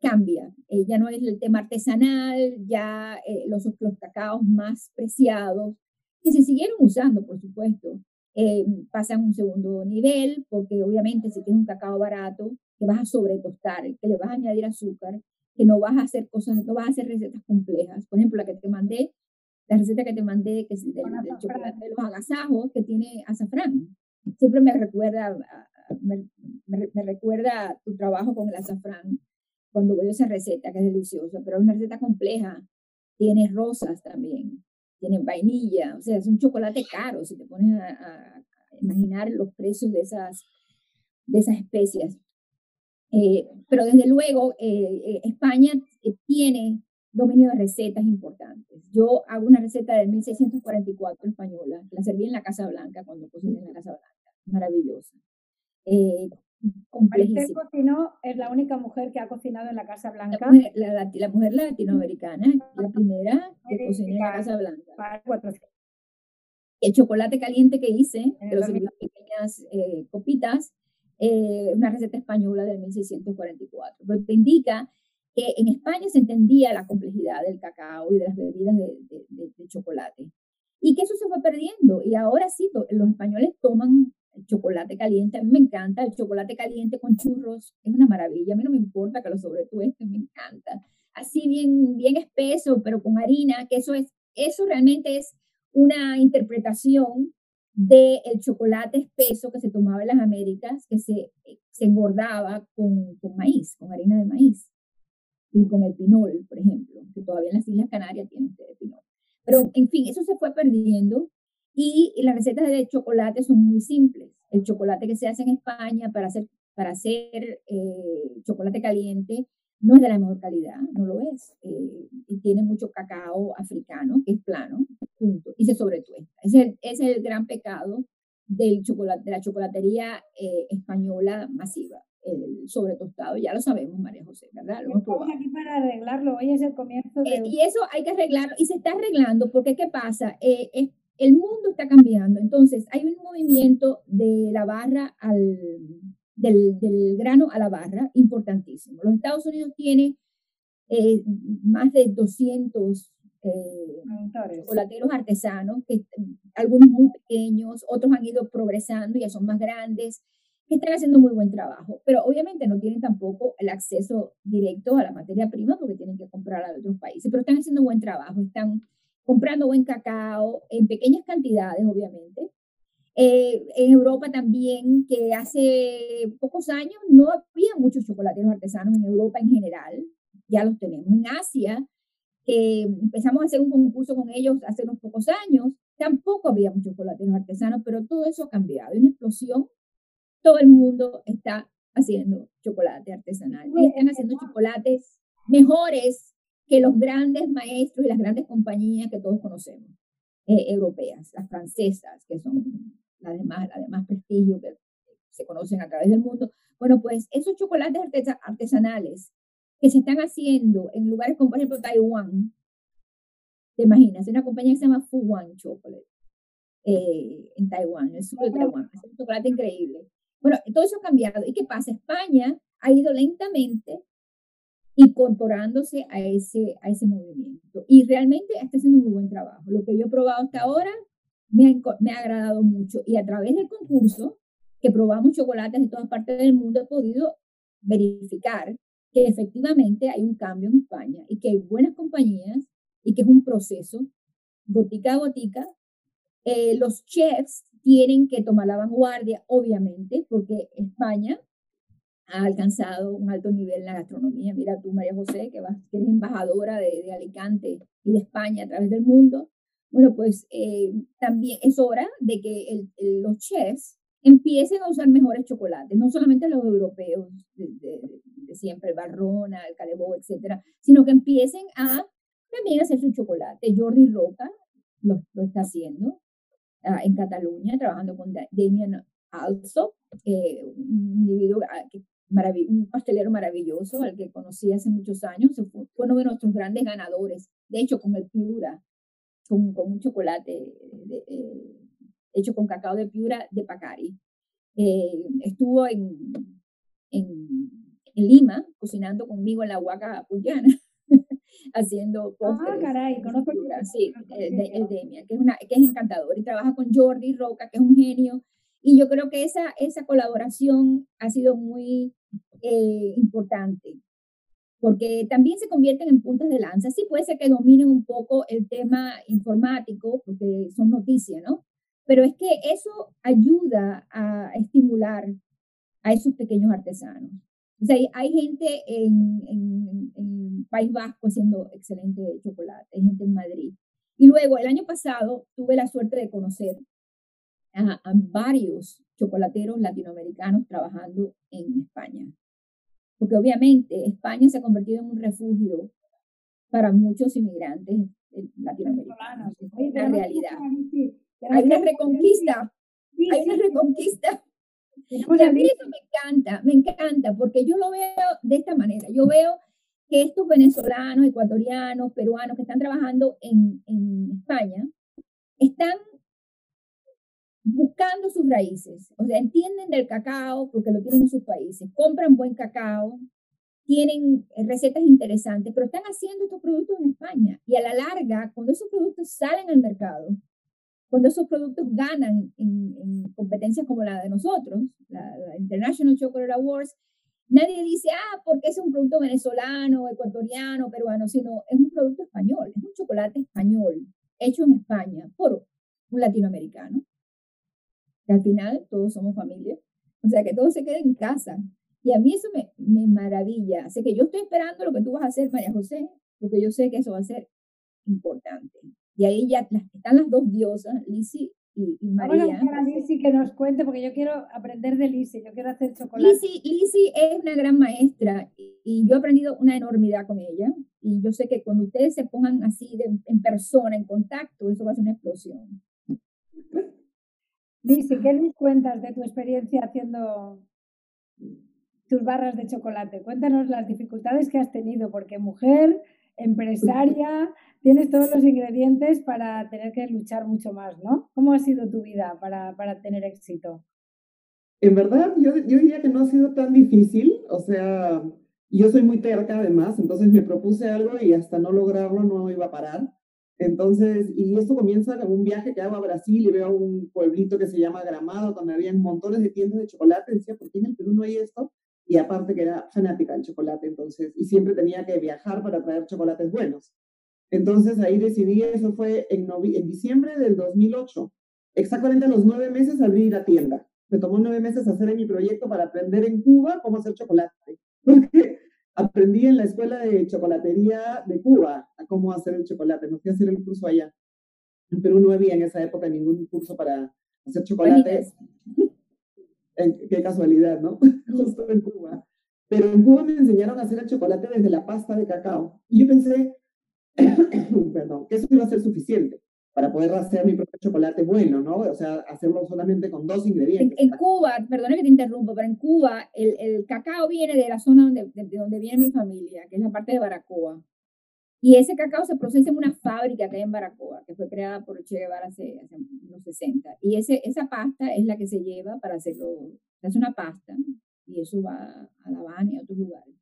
cambia, ya no es el tema artesanal, ya los, los cacaos más preciados que se siguieron usando, por supuesto. Eh, pasan un segundo nivel, porque obviamente si tienes un cacao barato, que vas a sobretostar, que le vas a añadir azúcar, que no vas a hacer cosas, no vas a hacer recetas complejas. Por ejemplo, la que te mandé, la receta que te mandé, que es del, chocolate de los agasajos, que tiene azafrán. Siempre me recuerda, me, me, recuerda tu trabajo con el azafrán cuando veo esa receta, que es deliciosa, pero es una receta compleja. Tiene rosas también tienen vainilla, o sea, es un chocolate caro si te pones a, imaginar los precios de esas, de esas especias. Eh, pero desde luego, eh, eh, España tiene dominio de recetas importantes. Yo hago una receta del 1644 española, la serví en la Casa Blanca cuando cociné en la Casa Blanca, maravillosa complejísimo. cocinó, es la única mujer que ha cocinado en la Casa Blanca. La mujer, latinoamericana, la primera que cocinó en la Casa Blanca. El chocolate caliente que hice, que lo serví en pequeñas eh, copitas, eh, una receta española del 1644. Pero te indica que en España se entendía la complejidad del cacao y de las bebidas de, de, de chocolate. Y que eso se fue perdiendo. Y ahora sí, los españoles toman chocolate caliente, a mí me encanta, el chocolate caliente con churros es una maravilla, a mí no me importa que lo sobretueste, me encanta. Así bien, bien espeso, pero con harina, que eso es, eso realmente es una interpretación del el chocolate espeso que se tomaba en las Américas, que se, se engordaba con, con maíz, con harina de maíz, y con el pinol, por ejemplo, que todavía en las Islas Canarias tienen ustedes pinol. Pero, en fin, eso se fue perdiendo y las recetas de chocolate son muy simples. El chocolate que se hace en España para hacer, para hacer eh, chocolate caliente no es de la mejor calidad, no lo es. Eh, y tiene mucho cacao africano, que es plano, punto, y se sobretuesta. Ese es el, gran pecado del chocolate, de la chocolatería eh, española masiva. El sobretostado, ya lo sabemos, María José, ¿verdad? Lo Estamos aquí para arreglarlo, hoy es el comienzo de... y eso hay que arreglarlo, y se está arreglando, porque ¿qué pasa? es el mundo está cambiando. Entonces, hay un movimiento de la barra al, del, del grano a la barra importantísimo. Los Estados Unidos tiene eh, más de 200 eh, chocolateros artesanos, que, algunos muy pequeños, otros han ido progresando y ya son más grandes, que están haciendo muy buen trabajo, pero obviamente no tienen tampoco el acceso directo a la materia prima porque tienen que comprarla de otros países, pero están haciendo buen trabajo, están comprando buen cacao en pequeñas cantidades, obviamente. Eh, en Europa también, que hace pocos años no había muchos chocolateros artesanos en Europa en general, ya los tenemos. En Asia, que empezamos a hacer un concurso con ellos hace unos pocos años, tampoco había muchos chocolateros artesanos, pero todo eso ha cambiado. Hay una explosión, todo el mundo está haciendo chocolate artesanal y están haciendo chocolates mejores que los grandes maestros y las grandes compañías que todos conocemos, eh, europeas, las francesas, que son las de, más, las de más prestigio, que se conocen a través del mundo. Bueno, pues esos chocolates artesanales que se están haciendo en lugares como, por ejemplo, Taiwán, te imaginas, una compañía que se llama Fuwan Chocolate, eh, en Taiwán, en el sur de Taiwán, es un chocolate increíble. Bueno, todo eso ha cambiado. ¿Y qué pasa? España ha ido lentamente incorporándose a ese, a ese movimiento. Y realmente está haciendo un muy buen trabajo. Lo que yo he probado hasta ahora me ha, me ha agradado mucho. Y a través del concurso, que probamos chocolates de todas partes del mundo, he podido verificar que efectivamente hay un cambio en España y que hay buenas compañías y que es un proceso, gotica a gotica. Eh, los chefs tienen que tomar la vanguardia, obviamente, porque España ha alcanzado un alto nivel en la gastronomía. Mira tú, María José, que, vas, eres embajadora de, de, Alicante y de España a través del mundo. Bueno, pues eh, también es hora de que los chefs empiecen a usar mejores chocolates, no solamente los europeos de, siempre, el Barrona, el Calebo, etcétera, sino que empiecen a también hacer su chocolate. Jordi Roca lo, está haciendo ah, en Cataluña, trabajando con Damien Also, eh, un individuo ah, que un pastelero maravilloso al que conocí hace muchos años, fue, uno de nuestros grandes ganadores, de hecho con el Piura, con, con un chocolate eh, hecho con cacao de Piura de Pacari. Eh, estuvo en, en, Lima cocinando conmigo en la Huaca Puyana, haciendo Ah, caray, conozco Sí, el, Demia, que es, una, que es encantador y trabaja con Jordi Roca, que es un genio. Y yo creo que esa, esa colaboración ha sido muy eh, importante, porque también se convierten en puntas de lanza. Sí puede ser que dominen un poco el tema informático, porque son noticias, ¿no? Pero es que eso ayuda a estimular a esos pequeños artesanos. O sea, hay, gente en, en, en, País Vasco haciendo excelente chocolate, hay gente en Madrid. Y luego, el año pasado, tuve la suerte de conocer a, a varios chocolateros latinoamericanos trabajando en España porque obviamente España se ha convertido en un refugio para muchos inmigrantes latinoamericanos. Es una realidad. Hay una reconquista, hay una reconquista. Y a mí eso me encanta, me encanta, porque yo lo veo de esta manera. Yo veo que estos venezolanos, ecuatorianos, peruanos que están trabajando en, en España, están buscando sus raíces, o sea, entienden del cacao porque lo tienen en sus países, compran buen cacao, tienen eh, recetas interesantes, pero están haciendo estos productos en España. Y a la larga, cuando esos productos salen al mercado, cuando esos productos ganan en, competencias como la de nosotros, la, International Chocolate Awards, nadie dice, ah, porque es un producto venezolano, ecuatoriano, peruano, sino es un producto español, es un chocolate español, hecho en España por un latinoamericano al final todos somos familia. O sea, que todo se quede en casa. Y a mí eso me, me maravilla. Así que yo estoy esperando lo que tú vas a hacer, María José, porque yo sé que eso va a ser importante. Y ahí ya están las dos diosas, Lizzie y, María. Vamos a Lizzie que nos cuente, porque yo quiero aprender de Lizzie, yo quiero hacer chocolate. Lizzie, es una gran maestra y yo he aprendido una enormidad con ella. Y yo sé que cuando ustedes se pongan así en persona, en contacto, eso va a ser una explosión. Lisi, ¿qué nos cuentas de tu experiencia haciendo tus barras de chocolate? Cuéntanos las dificultades que has tenido, porque mujer, empresaria, tienes todos los ingredientes para tener que luchar mucho más, ¿no? ¿Cómo ha sido tu vida para, para tener éxito? En verdad, yo, yo diría que no ha sido tan difícil, o sea, yo soy muy terca además, entonces me propuse algo y hasta no lograrlo no iba a parar. Entonces, y esto comienza con un viaje que hago a Brasil y veo un pueblito que se llama Gramado, donde había montones de tiendas de chocolate. Decía, ¿por qué en el Perú no hay esto? Y aparte que era fanática del chocolate, entonces, y siempre tenía que viajar para traer chocolates buenos. Entonces ahí decidí, eso fue en, en diciembre del 2008. Exactamente a los nueve meses abrí la tienda. Me tomó nueve meses hacer mi proyecto para aprender en Cuba cómo hacer chocolate. Porque aprendí en la escuela de chocolatería de Cuba a cómo hacer el chocolate. Me fui a hacer el curso allá. En Perú no había en esa época ningún curso para hacer chocolate. qué casualidad, ¿no? Justo en Cuba. Pero en Cuba me enseñaron a hacer el chocolate desde la pasta de cacao. Y yo pensé, perdón, que eso iba a ser suficiente para poder hacer mi propio chocolate bueno, ¿no? O sea, hacerlo solamente con dos ingredientes. En, Cuba, perdona que te interrumpa, pero en Cuba el, el cacao viene de la zona donde, de, donde viene mi familia, que es la parte de Baracoa. Y ese cacao se procesa en una fábrica que hay en Baracoa, que fue creada por Che Guevara hace, hace unos 60. Y ese, esa pasta es la que se lleva para hacerlo, se hace una pasta y eso va a La Habana y a otros lugares.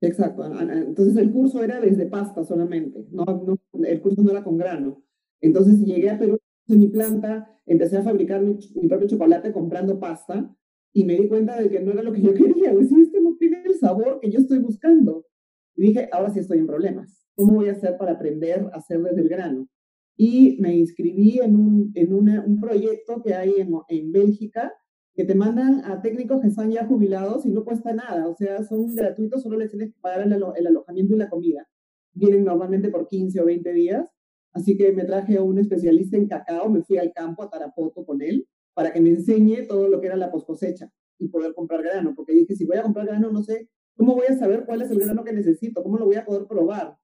Exacto. Entonces el curso era desde pasta solamente, no, no, el curso no era con grano. Entonces llegué a Perú en mi planta, empecé a fabricar mi, propio chocolate comprando pasta y me di cuenta de que no era lo que yo quería. Decía, este no tiene el sabor que yo estoy buscando. Y dije, ahora sí estoy en problemas. ¿Cómo voy a hacer para aprender a hacer desde el grano? Y me inscribí en un, en un proyecto que hay en, en Bélgica que te mandan a técnicos que están ya jubilados y no cuesta nada, o sea, son gratuitos, solo les tienes que pagar el, el alojamiento y la comida. Vienen normalmente por 15 o 20 días Así que me traje a un especialista en cacao, me fui al campo a Tarapoto con él para que me enseñe todo lo que era la poscosecha y poder comprar grano, porque dije, si voy a comprar grano, no sé, ¿cómo voy a saber cuál es el grano que necesito? ¿Cómo lo voy a poder probar?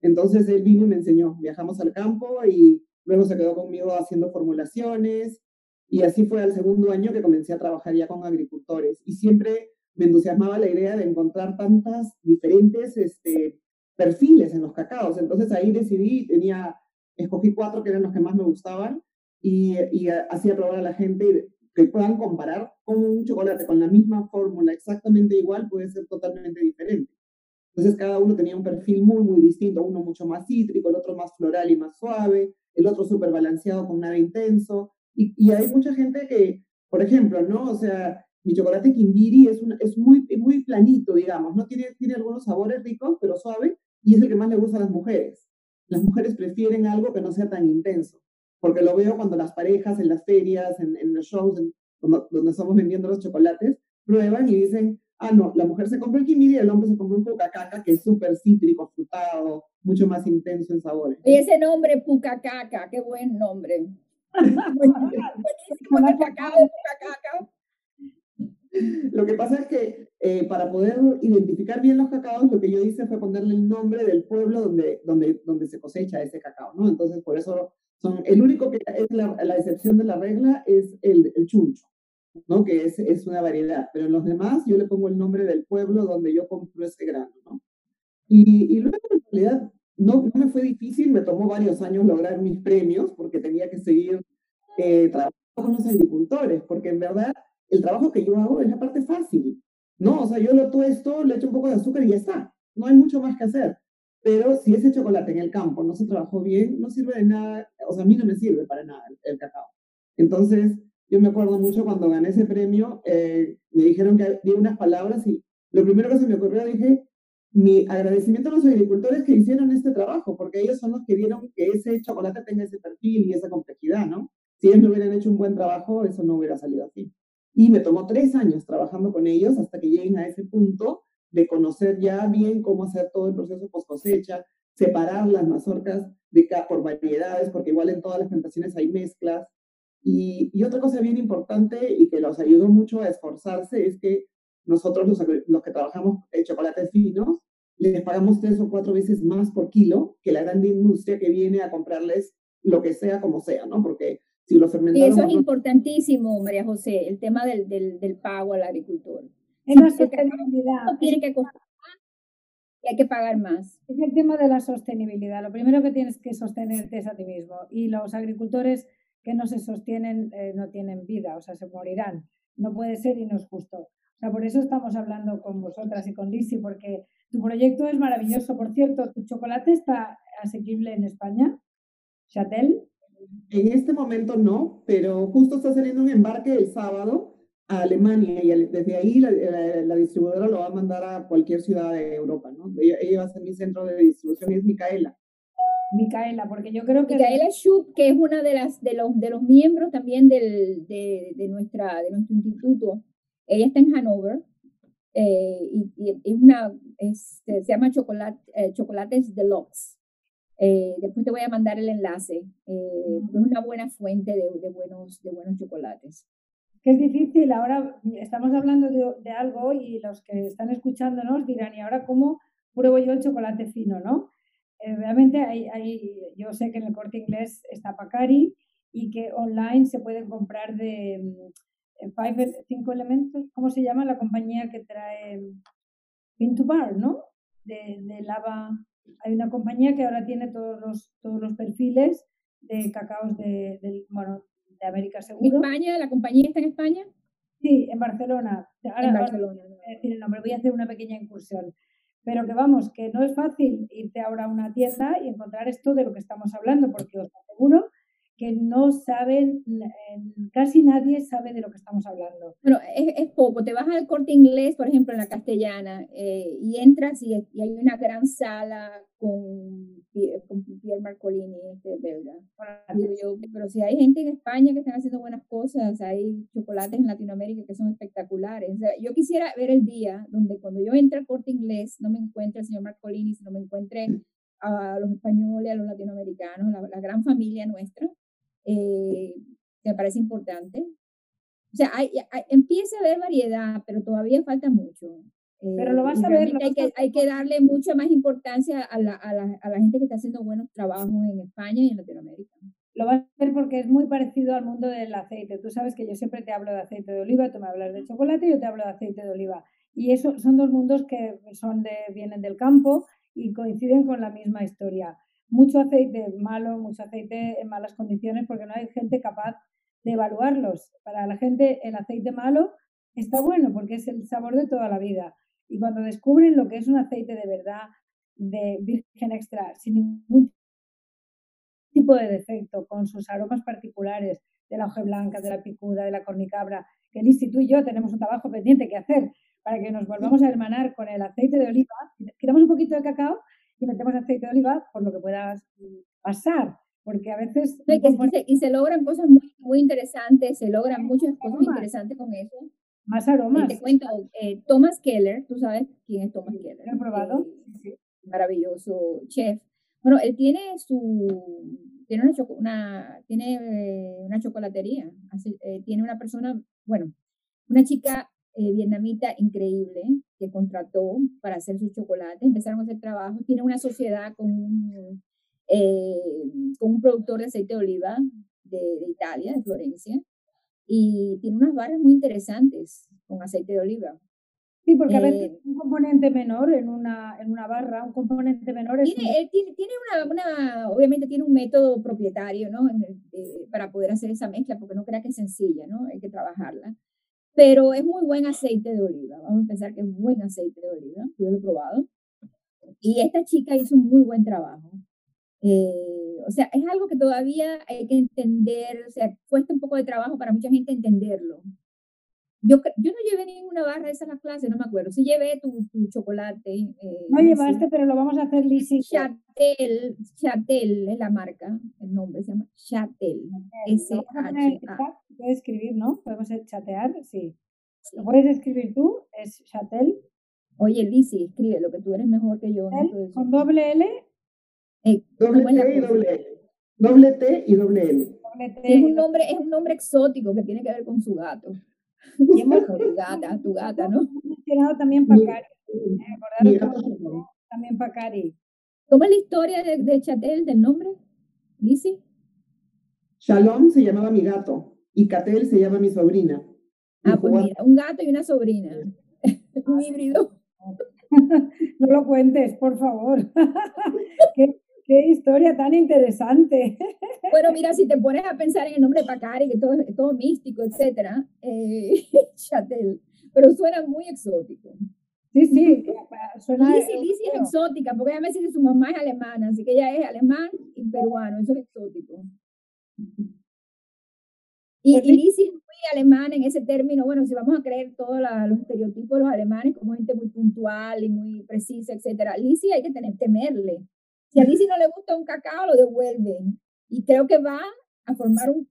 Entonces él vino y me enseñó, viajamos al campo y luego se quedó conmigo haciendo formulaciones y así fue al segundo año que comencé a trabajar ya con agricultores y siempre me entusiasmaba la idea de encontrar tantas diferentes este, perfiles en los cacaos. Entonces ahí decidí, tenía, escogí cuatro que eran los que más me gustaban y, y hacía probar a la gente que puedan comparar cómo un chocolate con la misma fórmula exactamente igual puede ser totalmente diferente. Entonces cada uno tenía un perfil muy, muy distinto, uno mucho más cítrico, el otro más floral y más suave, el otro súper balanceado con nada intenso. Y, y, hay mucha gente que, por ejemplo, ¿no? O sea, mi chocolate Kimbiri es, es muy, muy planito, digamos, ¿no? Tiene, tiene algunos sabores ricos, pero suave, y es el que más le gusta a las mujeres. Las mujeres prefieren algo que no sea tan intenso, porque lo veo cuando las parejas en las ferias, en, en los shows, en, donde, estamos vendiendo los chocolates, prueban y dicen, ah, no, la mujer se compra el Kimbiri y el hombre se compra un pucacaca, que es súper cítrico, frutado, mucho más intenso en sabores. Y ese nombre, pucacaca, qué buen nombre. Buenísimo, el cacao pucacaca. Lo que pasa es que eh, para poder identificar bien los cacaos, lo que yo hice fue ponerle el nombre del pueblo donde, donde, donde se cosecha ese cacao, ¿no? Entonces, por eso son, el único que es la, la excepción de la regla es el, el chuncho, ¿no? Que es, es, una variedad, pero en los demás yo le pongo el nombre del pueblo donde yo compro ese grano, ¿no? Y, y luego, en realidad, no, no, me fue difícil, me tomó varios años lograr mis premios porque tenía que seguir eh, trabajando con los agricultores, porque en verdad el trabajo que yo hago es la parte fácil, ¿no? O sea, yo lo tuesto, le echo un poco de azúcar y ya está. No hay mucho más que hacer. Pero si ese chocolate en el campo no se trabajó bien, no sirve de nada, o sea, a mí no me sirve para nada el, cacao. Entonces, yo me acuerdo mucho cuando gané ese premio, eh, me dijeron que di unas palabras y lo primero que se me ocurrió dije, mi agradecimiento a los agricultores que hicieron este trabajo, porque ellos son los que vieron que ese chocolate tenga ese perfil y esa complejidad, ¿no? Si ellos no hubieran hecho un buen trabajo, eso no hubiera salido así. Y me tomó tres años trabajando con ellos hasta que lleguen a ese punto de conocer ya bien cómo hacer todo el proceso post cosecha, separar las mazorcas de por variedades, porque igual en todas las plantaciones hay mezclas. Y, y, otra cosa bien importante y que los ayudó mucho a esforzarse es que nosotros los, los que trabajamos en chocolates finos, les pagamos tres o cuatro veces más por kilo que la gran industria que viene a comprarles lo que sea como sea, ¿no? Porque y eso es importantísimo, María José, el tema del, del, del pago al agricultor. Es la sostenibilidad. Tiene que costar y hay que pagar más. Es el tema de la sostenibilidad. Lo primero que tienes que sostenerte es a ti mismo. Y los agricultores que no se sostienen eh, no tienen vida, o sea, se morirán. No puede ser y no es justo. O sea, por eso estamos hablando con vosotras y con Lisi, porque tu proyecto es maravilloso. Por cierto, ¿tu chocolate está asequible en España? ¿Chatel? En este momento no, pero justo está saliendo un embarque el sábado a Alemania y desde ahí la, distribuidora lo va a mandar a cualquier ciudad de Europa, ¿no? Ella, va a ser mi centro de distribución y es Micaela. Micaela, porque yo creo que... Micaela Schupp, que es una de, las, de, los, de los miembros también del, de, de, nuestra, de nuestro instituto, ella está en Hanover eh, y, es una, se llama chocolate, eh, Chocolates Deluxe. Eh, después te voy a mandar el enlace. Eh, es una buena fuente de, de, buenos, de buenos chocolates. Que es difícil, ahora estamos hablando de, de, algo y los que están escuchándonos dirán, ¿y ahora cómo pruebo yo el chocolate fino? ¿no? Eh, realmente hay, hay, yo sé que en el corte inglés está Pacari y que online se pueden comprar de mm, five, cinco elementos, ¿cómo se llama la compañía que trae Pin to Bar, ¿no? De, de lava hay una compañía que ahora tiene todos los, todos los perfiles de cacaos de, de, bueno, de América Seguro. ¿España? ¿La compañía está en España? Sí, en Barcelona. Ahora, en Barcelona. voy a decir el nombre, voy a hacer una pequeña incursión. Pero que vamos, que no es fácil irte ahora a una tienda y encontrar esto de lo que estamos hablando, porque os aseguro que no saben, casi nadie sabe de lo que estamos hablando. Bueno, es, es poco. Te vas al corte inglés, por ejemplo, en la castellana, eh, y entras y, y, hay una gran sala con, con Pierre Marcolini, este belga. Yo, pero si hay gente en España que están haciendo buenas cosas, hay chocolates en Latinoamérica que son espectaculares. O sea, yo quisiera ver el día donde cuando yo entre al corte inglés no me encuentre el señor Marcolini, sino me encuentre a los españoles, a los latinoamericanos, la, la gran familia nuestra, eh, me parece importante. O sea, hay, empieza a haber variedad, pero todavía falta mucho. Pero lo vas a ver. hay, que, hay que darle mucha más importancia a la, a, la, a la gente que está haciendo buenos trabajos en España y en Latinoamérica. Lo vas a hacer porque es muy parecido al mundo del aceite. Tú sabes que yo siempre te hablo de aceite de oliva, tú me hablas de chocolate y yo te hablo de aceite de oliva. Y eso son dos mundos que son de, vienen del campo y coinciden con la misma historia. Mucho aceite malo, mucho aceite en malas condiciones porque no hay gente capaz de evaluarlos. Para la gente el aceite malo está bueno porque es el sabor de toda la vida. Y cuando descubren lo que es un aceite de verdad, de virgen extra, sin ningún tipo de defecto, con sus aromas particulares, de la hoja blanca, de la picuda, de la cornicabra, que Liz tú y yo tenemos un trabajo pendiente que hacer para que nos volvamos a hermanar con el aceite de oliva, quitamos un poquito de cacao y metemos aceite de oliva por lo que pueda pasar, porque a veces... y, se, logran cosas muy, muy interesantes, se logran muchas cosas interesantes con eso. Más aromas. te cuento, eh, Thomas Keller, tú sabes quién es Thomas Keller. ¿Lo he probado? Eh, maravilloso chef. Bueno, él tiene su, tiene una, una tiene eh, una chocolatería, tiene una persona, bueno, una chica vietnamita increíble que contrató para hacer sus chocolates, empezaron a hacer trabajo, tiene una sociedad con un, con un productor de aceite de oliva de, de Italia, de Florencia, y tiene unas barras muy interesantes con aceite de oliva. Sí, porque a veces eh, un componente menor en una, en una barra, un componente menor es... Tiene, tiene, tiene una, una, obviamente tiene un método propietario, ¿no? Eh, para poder hacer esa mezcla, porque no crea que es sencilla, ¿no? Hay que trabajarla. Pero es muy buen aceite de oliva. Vamos a pensar que es buen aceite de oliva. Yo lo he probado. Y esta chica hizo un muy buen trabajo. Eh, o sea, es algo que todavía hay que entender, o sea, cuesta un poco de trabajo para mucha gente entenderlo. Yo, yo no llevé ninguna barra esa en la clase, no me acuerdo. Sí llevé tu, tu chocolate. Eh, no llevaste, pero lo vamos a hacer lisito. Chatel, Chatel es la marca, el nombre se llama Chatel. S-H-A. Puedes escribir, ¿no? Podemos chatear, sí. ¿Lo puedes escribir tú? Es Chatel. Oye, Lisi, escribe lo que tú eres mejor que yo. ¿Con doble L? Eh, doble T y doble L. Doble T y doble L. Es un, nombre, es un nombre exótico que tiene que ver con su gato. tu gata, tu gata, ¿no? mencionado también Pacari. Eh, también Pacari. ¿Cómo es la historia de, de Chatel, del nombre? ¿Lisi? Shalom se llamaba mi gato y Catel se llama mi sobrina. Ah, pues mira, un gato y una sobrina. un híbrido. no lo cuentes, por favor. qué, qué, historia tan interesante. bueno, mira, si te pones a pensar en el nombre de Pacari, que todo, es todo místico, etcétera, eh, Chatel, pero suena muy exótico. Sí, sí, suena. Lizzie, Lizzie es exótica, porque ella me dice que su mamá es alemana, así que ella es alemán y peruano, eso es exótico. Y, y Lizzie es muy alemana en ese término, bueno, si vamos a creer todos los estereotipos de los alemanes como gente muy puntual y muy precisa, etcétera, Lizzie hay que tener, temerle. Si a Lizzie no le gusta un cacao, lo devuelven. Y creo que va a formar un,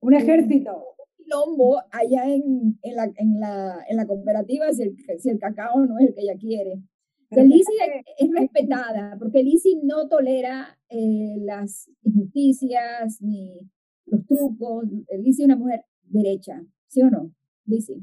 un ejército. Un lombo allá en, en, la, en, la, en la cooperativa si el, si el cacao no es el que ella quiere. Lizzie es, respetada, porque Lizzie no tolera eh, las injusticias ni los trucos. Lizzie es una mujer derecha, ¿sí o no? Lizzie.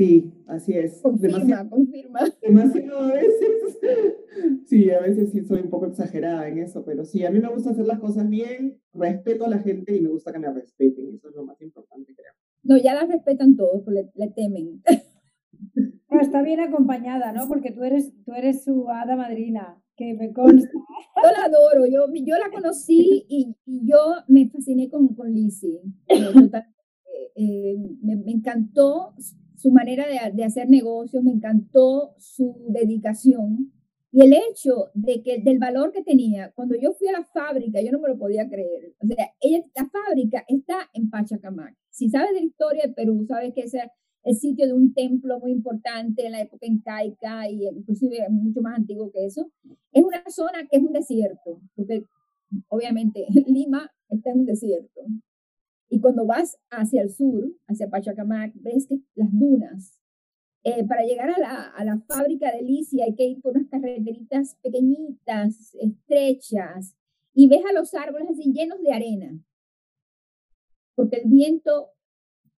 Sí, así es. Confirma, demasiado, confirma. Demasiado a veces. Sí, a veces sí soy un poco exagerada en eso, pero sí, a mí me gusta hacer las cosas bien, respeto a la gente y me gusta que me respeten. Eso es lo más importante, creo. No, ya la respetan todos, le, le temen. Pero está bien acompañada, ¿no? Porque tú eres, tú eres su hada madrina, que me consta. Yo la adoro, yo, yo la conocí y, y yo me fasciné con, con Lizzie. Eh, eh, me, me, encantó su manera de, de, hacer negocios, me encantó su dedicación y el hecho de que del valor que tenía. Cuando yo fui a la fábrica, yo no me lo podía creer. O sea, ella, la fábrica está en Pachacamac. Si sabes de la historia de Perú, sabes que ese el sitio de un templo muy importante en la época incaica y inclusive mucho más antiguo que eso. Es una zona que es un desierto, porque obviamente Lima está en un desierto. Y cuando vas hacia el sur, hacia Pachacamac, ves que las dunas. Eh, para llegar a la, fábrica de Licia hay que ir por unas carreteritas pequeñitas, estrechas, y ves a los árboles así llenos de arena, porque el viento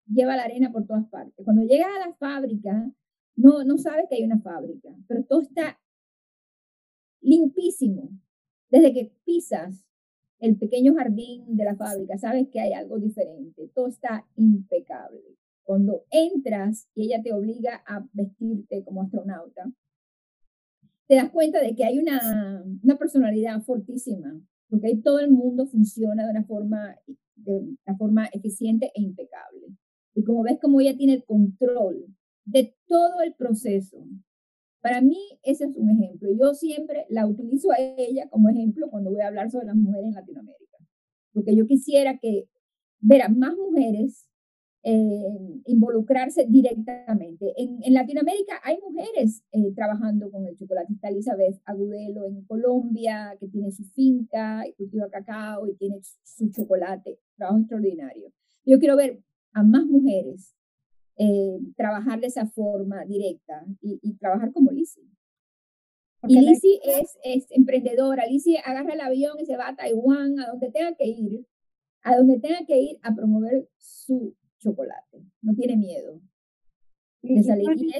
lleva la arena por todas partes. Cuando llegas a la fábrica, no, no sabes que hay una fábrica, pero todo está limpísimo. Desde que pisas el pequeño jardín de la fábrica, sabes que hay algo diferente. Todo está impecable. Cuando entras y ella te obliga a vestirte como astronauta, te das cuenta de que hay una, una personalidad fortísima, porque todo el mundo funciona de una forma, de una forma eficiente e impecable. Y como ves, como ella tiene el control de todo el proceso. Para mí, ese es un ejemplo. Yo siempre la utilizo a ella como ejemplo cuando voy a hablar sobre las mujeres en Latinoamérica. Porque yo quisiera que ver a más mujeres eh, involucrarse directamente. En, en, Latinoamérica hay mujeres eh, trabajando con el chocolate. Está Elizabeth Agudelo en Colombia, que tiene su finca y cultiva cacao y tiene su chocolate. Trabajo extraordinario. Yo quiero ver a más mujeres eh, trabajar de esa forma directa y, y trabajar como Lizzie. Y Lizzie es, es emprendedora. Lizzie agarra el avión y se va a Taiwán, a donde tenga que ir, a donde tenga que ir a promover su chocolate. No tiene miedo de salir. Y,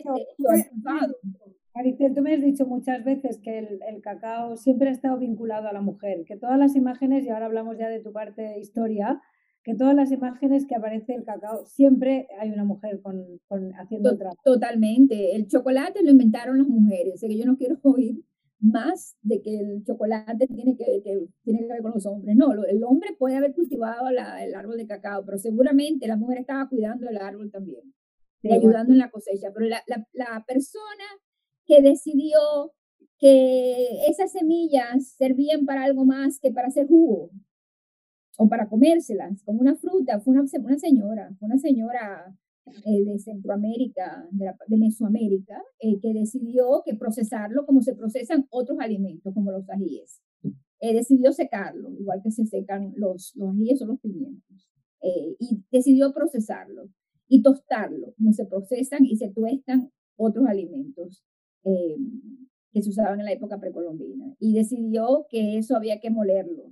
y tú me has dicho muchas veces que el, el, cacao siempre ha estado vinculado a la mujer, que todas las imágenes, y ahora hablamos ya de tu parte de historia, que todas las imágenes que aparece el cacao, siempre hay una mujer con, con haciendo el trabajo. Totalmente. El chocolate lo inventaron las mujeres. O sea, que yo no quiero oír más de que el chocolate tiene que, que, tiene que ver con los hombres. No, el hombre puede haber cultivado la, el árbol de cacao, pero seguramente la mujer estaba cuidando el árbol también sí, y ayudando en la cosecha. Pero la, la, la persona que decidió que esas semillas servían para algo más que para hacer jugo, o para comérselas, como una fruta, fue una, una señora, fue una señora eh, de Centroamérica, de, la, de Mesoamérica, eh, que decidió que procesarlo como se procesan otros alimentos, como los ajíes. Eh, decidió secarlo, igual que se secan los, los ajíes o los pimientos, eh, y decidió procesarlo y tostarlo, como se procesan y se tuestan otros alimentos eh, que se usaban en la época precolombina. Y decidió que eso había que molerlo,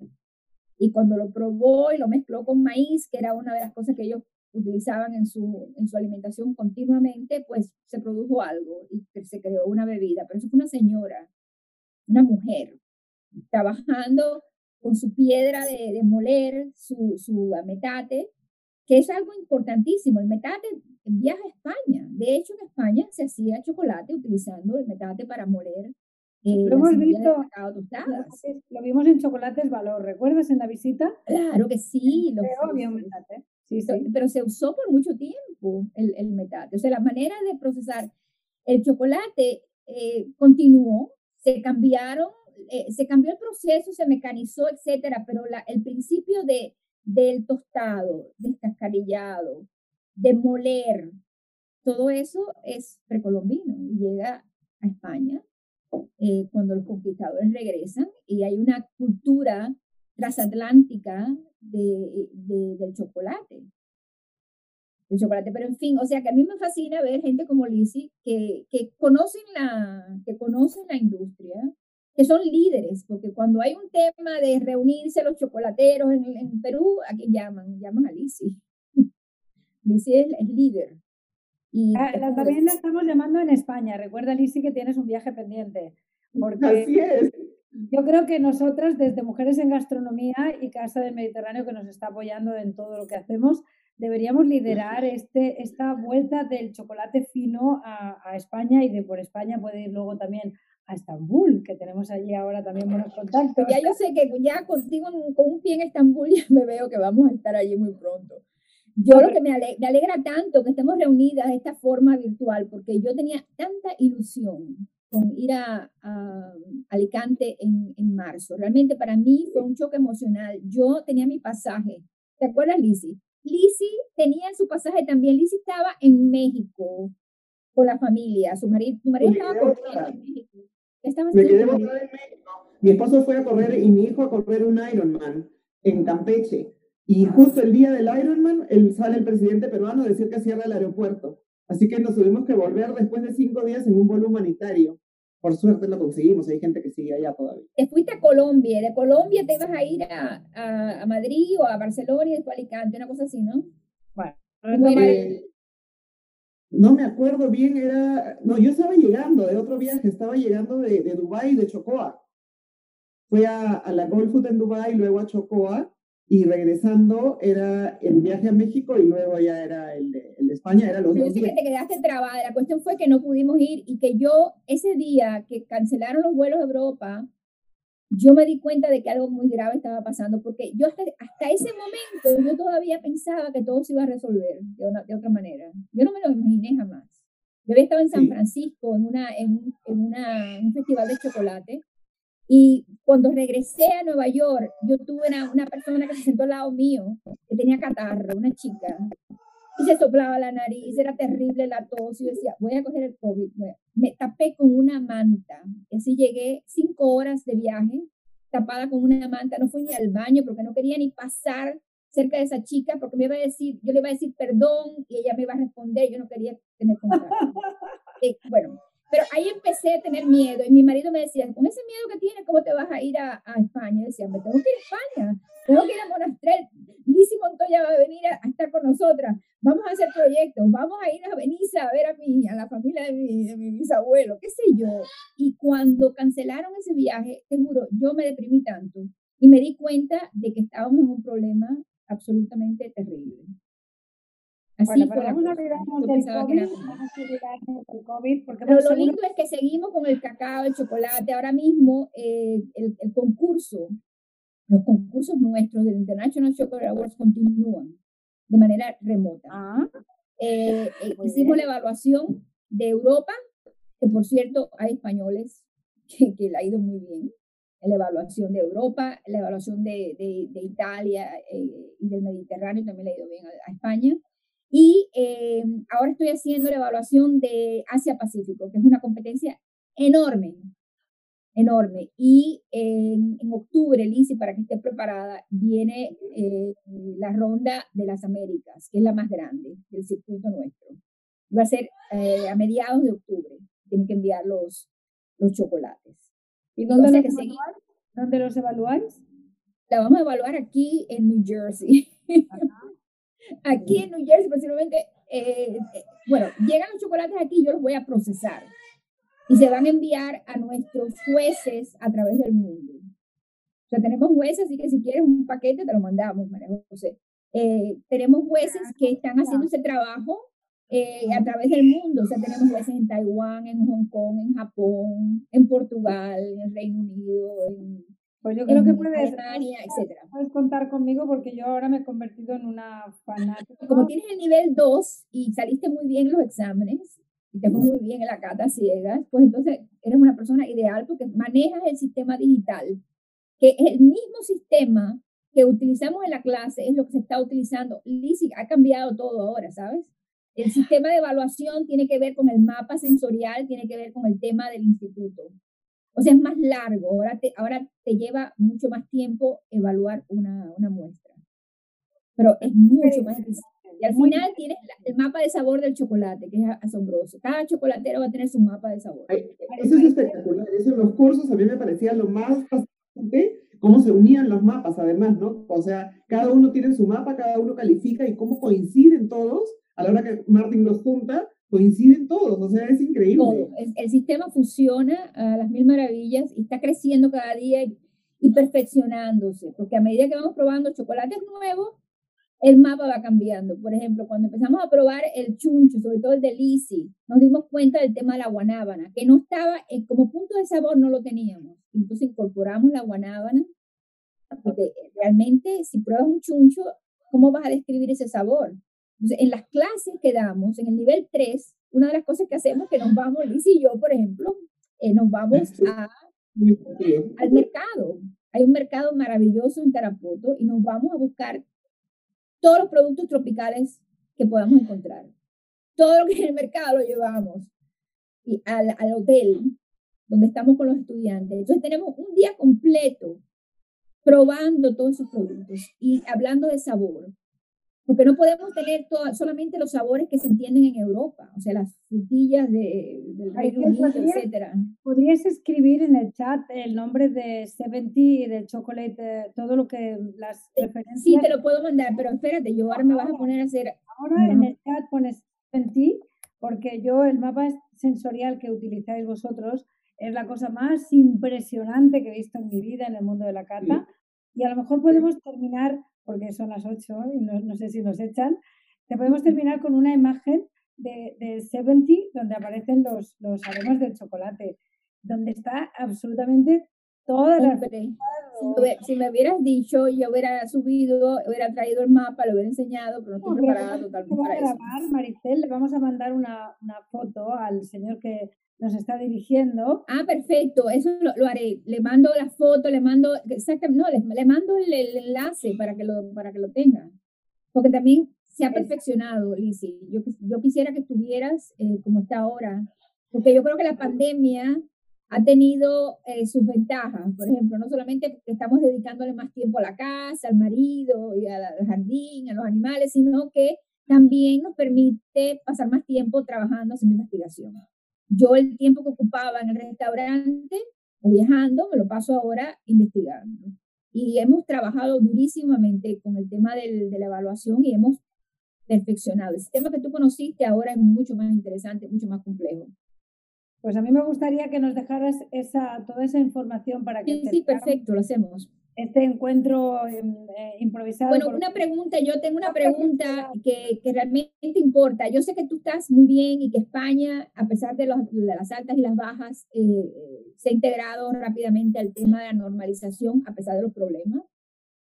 y cuando lo probó y lo mezcló con maíz, que era una de las cosas que ellos utilizaban en su, en su alimentación continuamente, pues se produjo algo y se creó una bebida. Pero eso fue una señora, una mujer, trabajando con su piedra de, de moler, su, su metate, que es algo importantísimo. El metate viaja a España. De hecho, en España se hacía chocolate utilizando el metate para moler lo hemos visto, lo vimos en Chocolates Valor, ¿recuerdas en la visita? Claro que sí. Lo obvio, metate. Sí, sí. Pero se usó por mucho tiempo el, el metate. O sea, la manera de procesar el chocolate eh, continuó, se cambiaron, eh, se cambió el proceso, se mecanizó, etcétera, pero la, el principio de, del tostado, descascarillado, de moler, todo eso es precolombino y llega a España eh, cuando los conquistadores regresan y hay una cultura transatlántica de, de, del chocolate. El chocolate, pero en fin, o sea que a mí me fascina ver gente como Lizzie que, que, conocen la, que conocen la industria, que son líderes, porque cuando hay un tema de reunirse los chocolateros en, en Perú, ¿a quién llaman? Llaman a Lizzie. Lizzie es, es líder. Y ah, la, también la estamos llamando en España. Recuerda, Lisi, que tienes un viaje pendiente. Porque Así es. Yo creo que nosotras, desde Mujeres en Gastronomía y Casa del Mediterráneo, que nos está apoyando en todo lo que hacemos, deberíamos liderar este, esta vuelta del chocolate fino a, a España y de por España puede ir luego también a Estambul, que tenemos allí ahora también buenos contactos. Ya yo sé que ya contigo con un pie en Estambul ya me veo que vamos a estar allí muy pronto. Yo lo que me alegra, me alegra, tanto que estemos reunidas de esta forma virtual, porque yo tenía tanta ilusión con ir a, a Alicante en, en, marzo. Realmente para mí fue un choque emocional. Yo tenía mi pasaje. ¿Te acuerdas, Lizzie? Lizzie tenía su pasaje también. Lizzie estaba en México con la familia. Su marido, su marido estaba en México. Estaba me quedé en México. Mi esposo fue a correr y mi hijo a correr un Ironman en Campeche. Y justo el día del Ironman, el, sale el presidente peruano a decir que cierra el aeropuerto. Así que nos tuvimos que volver después de cinco días en un vuelo humanitario. Por suerte lo conseguimos, hay gente que sigue allá todavía. Te fuiste a Colombia, de Colombia te ibas a ir a, a, a Madrid o a Barcelona y después a Alicante, una cosa así, ¿no? Bueno, no me acuerdo bien, era, no, yo estaba llegando de otro viaje, estaba llegando de, de Dubái, de Chocoa. Fui a, a la Gold Food en Dubái, luego a Chocoa, y regresando era el viaje a México y luego ya era el de, el de España, era los dos. Sí que te quedaste trabada, la cuestión fue que no pudimos ir y que yo ese día que cancelaron los vuelos de Europa, yo me di cuenta de que algo muy grave estaba pasando, porque yo hasta, hasta ese momento yo todavía pensaba que todo se iba a resolver de, una, de otra manera. Yo no me lo imaginé jamás. Yo había estado en San Francisco en, una, en, en una, un festival de chocolate y cuando regresé a Nueva York, yo tuve una, una persona que se sentó al lado mío, que tenía catarro, una chica, y se soplaba la nariz, era terrible la tos, y yo decía, voy a coger el COVID. Me tapé con una manta, y así llegué cinco horas de viaje, tapada con una manta, no fui ni al baño porque no quería ni pasar cerca de esa chica porque me iba a decir, yo le iba a decir perdón y ella me iba a responder, yo no quería tener contacto. y, bueno, pero ahí empecé a tener miedo y mi marido me decía, con ese miedo que tienes, ¿cómo te vas a ir a, España? Decía, me tengo que ir a España, tengo que ir a Monastrell, Lizzie Montoya va a venir a, estar con nosotras, vamos a hacer proyectos, vamos a ir a Venice a ver a, mi, a la familia de mi, de mi bisabuelo, qué sé yo. Y cuando cancelaron ese viaje, te juro, yo me deprimí tanto y me di cuenta de que estábamos en un problema absolutamente terrible. Así bueno, pero vamos del COVID, porque pero lo lindo es que seguimos con el cacao, el chocolate. Ahora mismo eh, el, el, concurso, los concursos nuestros del International Chocolate Awards continúan de manera remota. Ah, eh, eh hicimos la evaluación de Europa, que por cierto hay españoles que, que le ha ido muy bien. La evaluación de Europa, la evaluación de, de, de Italia eh, y del Mediterráneo también le ha ido bien a, a España. Y eh, ahora estoy haciendo la evaluación de Asia-Pacífico, que es una competencia enorme, enorme. Y en, en octubre, Lizzie, para que esté preparada, viene eh, la ronda de las Américas, que es la más grande del circuito nuestro. Va a ser eh, a mediados de octubre. Tienen que enviar los, los chocolates. ¿Y dónde, los, ¿dónde los evaluáis? La vamos a evaluar aquí en New Jersey. Aquí en New Jersey, posiblemente, eh, eh, bueno, llegan los chocolates aquí, yo los voy a procesar y se van a enviar a nuestros jueces a través del mundo. O sea, tenemos jueces, así que si quieres un paquete, te lo mandamos, María José. Eh, tenemos jueces que están haciendo ese trabajo a través del mundo. O sea, tenemos jueces en Taiwán, en Hong Kong, en Japón, en Portugal, en el Reino Unido, en pues yo creo que puedes, etcétera. puedes contar conmigo porque yo ahora me he convertido en una fanática. Como tienes el nivel 2 y saliste muy bien en los exámenes y te fue muy bien en la cata ciegas, pues entonces eres una persona ideal porque manejas el sistema digital, que es el mismo sistema que utilizamos en la clase, es lo que se está utilizando. Lizzie, ha cambiado todo ahora, ¿sabes? El sistema de evaluación tiene que ver con el mapa sensorial, tiene que ver con el tema del instituto. O sea, es más largo, ahora te, ahora te lleva mucho más tiempo evaluar una, una muestra. Pero es mucho más difícil. Y al final tienes el mapa de sabor del chocolate, que es asombroso. Cada chocolatero va a tener su mapa de sabor. Eso es espectacular. Eso en los cursos a mí me parecía lo más fascinante, cómo se unían los mapas, además, ¿no? O sea, cada uno tiene su mapa, cada uno califica y cómo coinciden todos a la hora que Martin los junta coinciden todos, o sea, es increíble. El, sistema funciona a las mil maravillas y está creciendo cada día y, perfeccionándose, porque a medida que vamos probando chocolates nuevos, el mapa va cambiando. Por ejemplo, cuando empezamos a probar el chuncho, sobre todo el de Lisi, nos dimos cuenta del tema de la guanábana, que no estaba, como punto de sabor no lo teníamos. Entonces incorporamos la guanábana, porque realmente si pruebas un chuncho, ¿cómo vas a describir ese sabor? En las clases que damos, en el nivel 3, una de las cosas que hacemos es que nos vamos, Liz y yo, por ejemplo, eh, nos vamos a, al mercado. Hay un mercado maravilloso en Tarapoto y nos vamos a buscar todos los productos tropicales que podamos encontrar. Todo lo que en el mercado lo llevamos y al, al hotel donde estamos con los estudiantes. Entonces tenemos un día completo probando todos esos productos y hablando de sabor. Porque no podemos tener solamente los sabores que se entienden en Europa, o sea, las frutillas de, del Reino Unido, etcétera. ¿Podrías escribir en el chat el nombre de 70 y de chocolate, todo lo que las referencias? Sí, te lo puedo mandar, pero espérate, yo ahora me vas a poner a hacer... Ahora en el chat pones 70, porque yo el mapa sensorial que utilizáis vosotros es la cosa más impresionante que he visto en mi vida en el mundo de la cata. Y a lo mejor podemos terminar, porque son las 8 y no, sé si nos echan, te podemos terminar con una imagen de, de 70 donde aparecen los, los aromas del chocolate, donde está absolutamente toda la... Si me, hubieras dicho, yo hubiera subido, hubiera traído el mapa, lo hubiera enseñado, pero no estoy preparada totalmente para eso. Maricel, le vamos a mandar una, una foto al señor que, nos está dirigiendo. Ah, perfecto, eso lo, haré. Le mando la foto, le mando, exactamente, no, le, mando el, enlace para que lo, para que lo tenga. Porque también se ha perfeccionado, Lizzie. Yo, yo quisiera que estuvieras eh, como está ahora, porque yo creo que la pandemia ha tenido eh, sus ventajas. Por ejemplo, no solamente estamos dedicándole más tiempo a la casa, al marido y al jardín, a los animales, sino que también nos permite pasar más tiempo trabajando haciendo investigación. Yo el tiempo que ocupaba en el restaurante o viajando, me lo paso ahora investigando. Y hemos trabajado durísimamente con el tema del, de la evaluación y hemos perfeccionado. El sistema que tú conociste ahora es mucho más interesante, mucho más complejo. Pues a mí me gustaría que nos dejaras esa, toda esa información para que... Sí, sí, perfecto, lo hacemos este encuentro em, eh, improvisado. Bueno, una pregunta, yo tengo una pregunta que, que, realmente importa. Yo sé que tú estás muy bien y que España, a pesar de, los, de las altas y las bajas, eh, se ha integrado rápidamente al tema de la normalización a pesar de los problemas,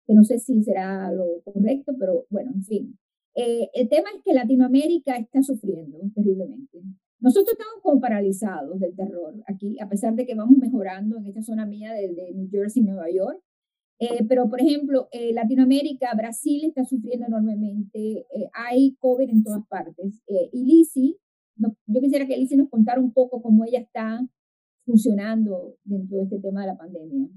que no sé si será lo correcto, pero bueno, en fin. Eh, el tema es que Latinoamérica está sufriendo terriblemente. Nosotros estamos como paralizados del terror aquí, a pesar de que vamos mejorando en esta zona mía de, de New Jersey, Nueva York, eh, pero, por ejemplo, eh, Latinoamérica, Brasil está sufriendo enormemente, eh, hay COVID en todas partes. y Lisi, yo quisiera que Lisi nos contara un poco cómo ella está funcionando dentro de este tema de la pandemia.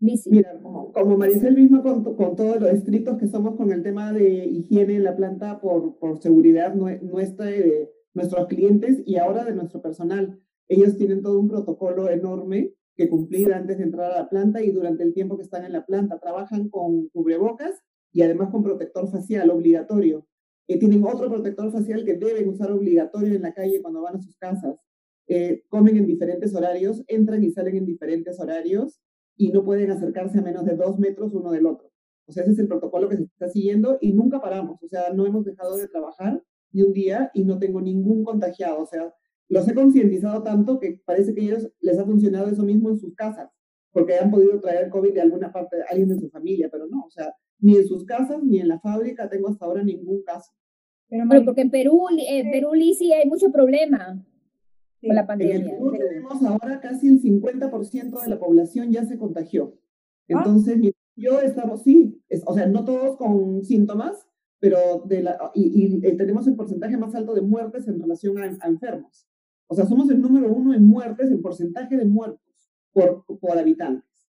Lisi. Mira, como, como Maricel misma con, con todos los estrictos que somos con el tema de higiene en la planta por, por seguridad nuestra, de nuestros clientes y ahora de nuestro personal. Ellos tienen todo un protocolo enorme que cumplir antes de entrar a la planta y durante el tiempo que están en la planta. Trabajan con cubrebocas y además con protector facial obligatorio. Eh, tienen otro protector facial que deben usar obligatorio en la calle cuando van a sus casas. Eh, comen en diferentes horarios, entran y salen en diferentes horarios y no pueden acercarse a menos de dos metros uno del otro. O sea, ese es el protocolo que se está siguiendo y nunca paramos. O sea, no hemos dejado de trabajar ni un día y no tengo ningún contagiado. O sea, los he concientizado tanto que parece que a ellos les ha funcionado eso mismo en sus casas, porque han podido traer COVID de alguna parte, de alguien de su familia, pero no, o sea, ni en sus casas ni en la fábrica tengo hasta ahora ningún caso. Pero, porque en Perú, en Perú, sí hay mucho problema con la pandemia. En Perú tenemos ahora casi el 50% de la población ya se contagió. Ah. Entonces, yo estamos, sí, o sea, no todos con síntomas, pero de la, y, eh, tenemos el porcentaje más alto de muertes en relación a enfermos. O sea, somos el número uno en muertes, en porcentaje de muertos por, por habitantes.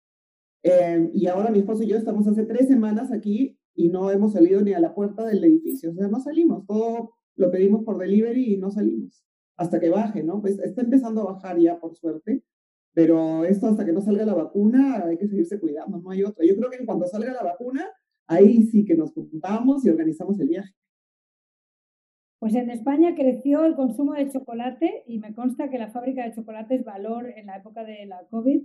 Eh, y ahora mi esposo y yo estamos hace tres semanas aquí y no hemos salido ni a la puerta del edificio. O sea, no salimos. Todo lo pedimos por delivery y no salimos. Hasta que baje, ¿no? Pues está empezando a bajar ya, por suerte. Pero esto hasta que no salga la vacuna hay que seguirse cuidando, no hay otra. Yo creo que en cuanto salga la vacuna, ahí sí que nos juntamos y organizamos el viaje. Pues en España creció el consumo de chocolate y me consta que la fábrica de chocolates Valor en la época de la COVID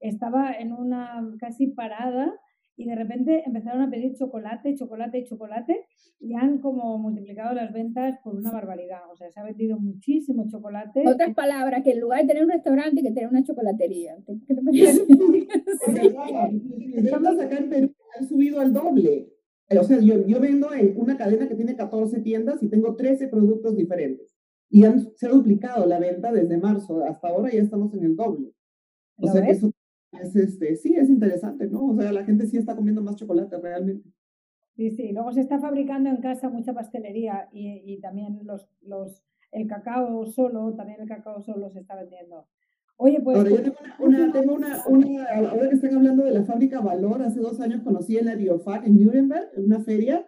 estaba en una casi parada y de repente empezaron a pedir chocolate, chocolate y chocolate y han como multiplicado las ventas por una barbaridad. O sea, se ha vendido muchísimo chocolate. Otras palabras, que en lugar de tener un restaurante, que tener una chocolatería. ¿Qué te parece? Estamos acá en Perú, han subido al doble. O sea, yo, yo vendo en una cadena que tiene 14 tiendas y tengo 13 productos diferentes. Y han, se ha duplicado la venta desde marzo hasta ahora ya estamos en el doble. O sea, que eso es, este, sí, es interesante, ¿no? O sea, la gente sí está comiendo más chocolate realmente. Sí, sí. Luego se está fabricando en casa mucha pastelería y, y también los, los, el cacao solo, también el cacao solo se está vendiendo. Oye, pues. Ahora, yo tengo una, tengo una, una, ahora que están hablando de la fábrica Valor, hace dos años conocí en la Biofac en Nuremberg, en una feria,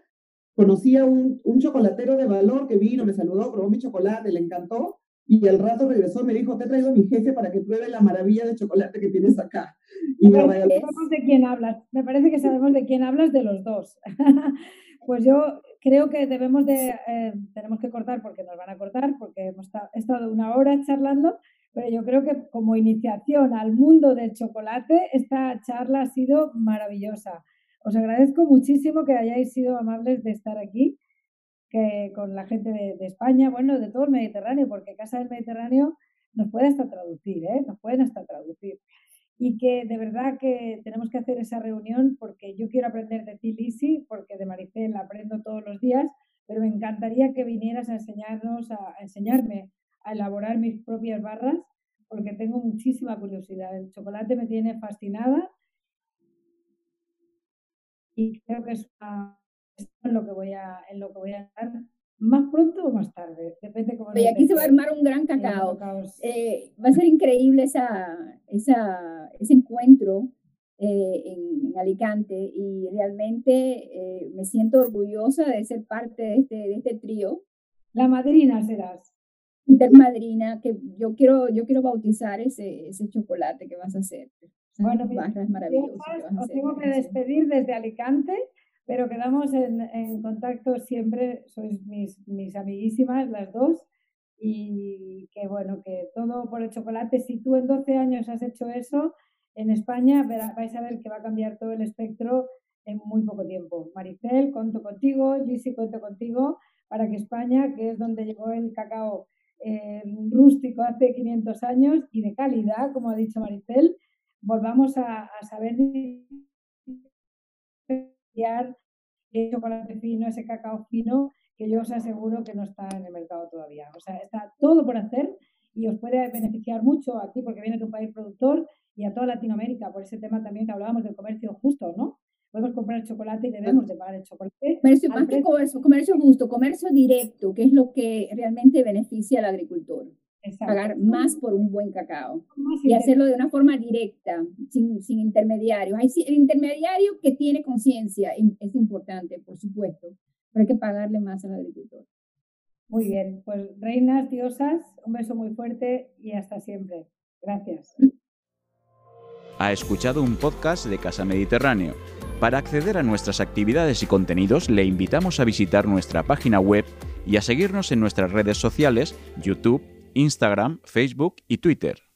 conocí a un, un chocolatero de valor que vino, me saludó, probó mi chocolate, le encantó, y al rato regresó y me dijo, te he traído a mi jefe para que pruebe la maravilla de chocolate que tienes acá. Y me Sabemos de quién hablas. Me parece que sabemos de quién hablas de los dos. pues yo creo que debemos de, eh, tenemos que cortar porque nos van a cortar, porque hemos estado una hora charlando, pero yo creo que como iniciación al mundo del chocolate, esta charla ha sido maravillosa. Os agradezco muchísimo que hayáis sido amables de estar aquí que con la gente de, España, bueno, de todo el Mediterráneo, porque Casa del Mediterráneo nos puede hasta traducir, ¿eh? nos pueden hasta traducir. Y que de verdad que tenemos que hacer esa reunión porque yo quiero aprender de ti, Lisi, porque de Maricel aprendo todos los días, pero me encantaría que vinieras a enseñarnos, a, enseñarme a elaborar mis propias barras, porque tengo muchísima curiosidad. El chocolate me tiene fascinada y creo que es una en lo que voy a, en lo que voy a dar más pronto o más tarde, depende cómo. Y aquí se va a armar un gran cacao. Eh, va a ser increíble esa, esa, ese encuentro eh, en, Alicante y realmente eh, me siento orgullosa de ser parte de este, de este trío. La madrina serás. Intermadrina, que yo quiero, yo quiero bautizar ese, ese chocolate que vas a hacer. Bueno, barras maravillosas. Os tengo que despedir desde Alicante pero quedamos en, en contacto siempre, sois mis, mis amiguísimas las dos y que bueno, que todo por el chocolate, si tú en 12 años has hecho eso, en España vais a ver que va a cambiar todo el espectro en muy poco tiempo. Maricel, cuento contigo, Lisi, cuento contigo, para que España, que es donde llegó el cacao eh, rústico hace 500 años y de calidad, como ha dicho Maricel, volvamos a, a saber ese chocolate fino, ese cacao fino, que yo os aseguro que no está en el mercado todavía. O sea, está todo por hacer y os puede beneficiar mucho a ti porque viene de un país productor y a toda Latinoamérica, por ese tema también que hablábamos del comercio justo, ¿no? Podemos comprar chocolate y debemos de pagar el chocolate. Comercio, más que comercio, comercio justo, comercio directo, que es lo que realmente beneficia al agricultor pagar más por un buen cacao y hacerlo de una forma directa, sin, sin intermediarios. Hay, el intermediario que tiene conciencia es importante, por supuesto, pero hay que pagarle más al agricultor. Muy bien, pues reinas, diosas, un beso muy fuerte y hasta siempre. Gracias. Ha escuchado un podcast de Casa Mediterráneo. Para acceder a nuestras actividades y contenidos le invitamos a visitar nuestra página web y a seguirnos en nuestras redes sociales, YouTube, Instagram, Facebook y Twitter.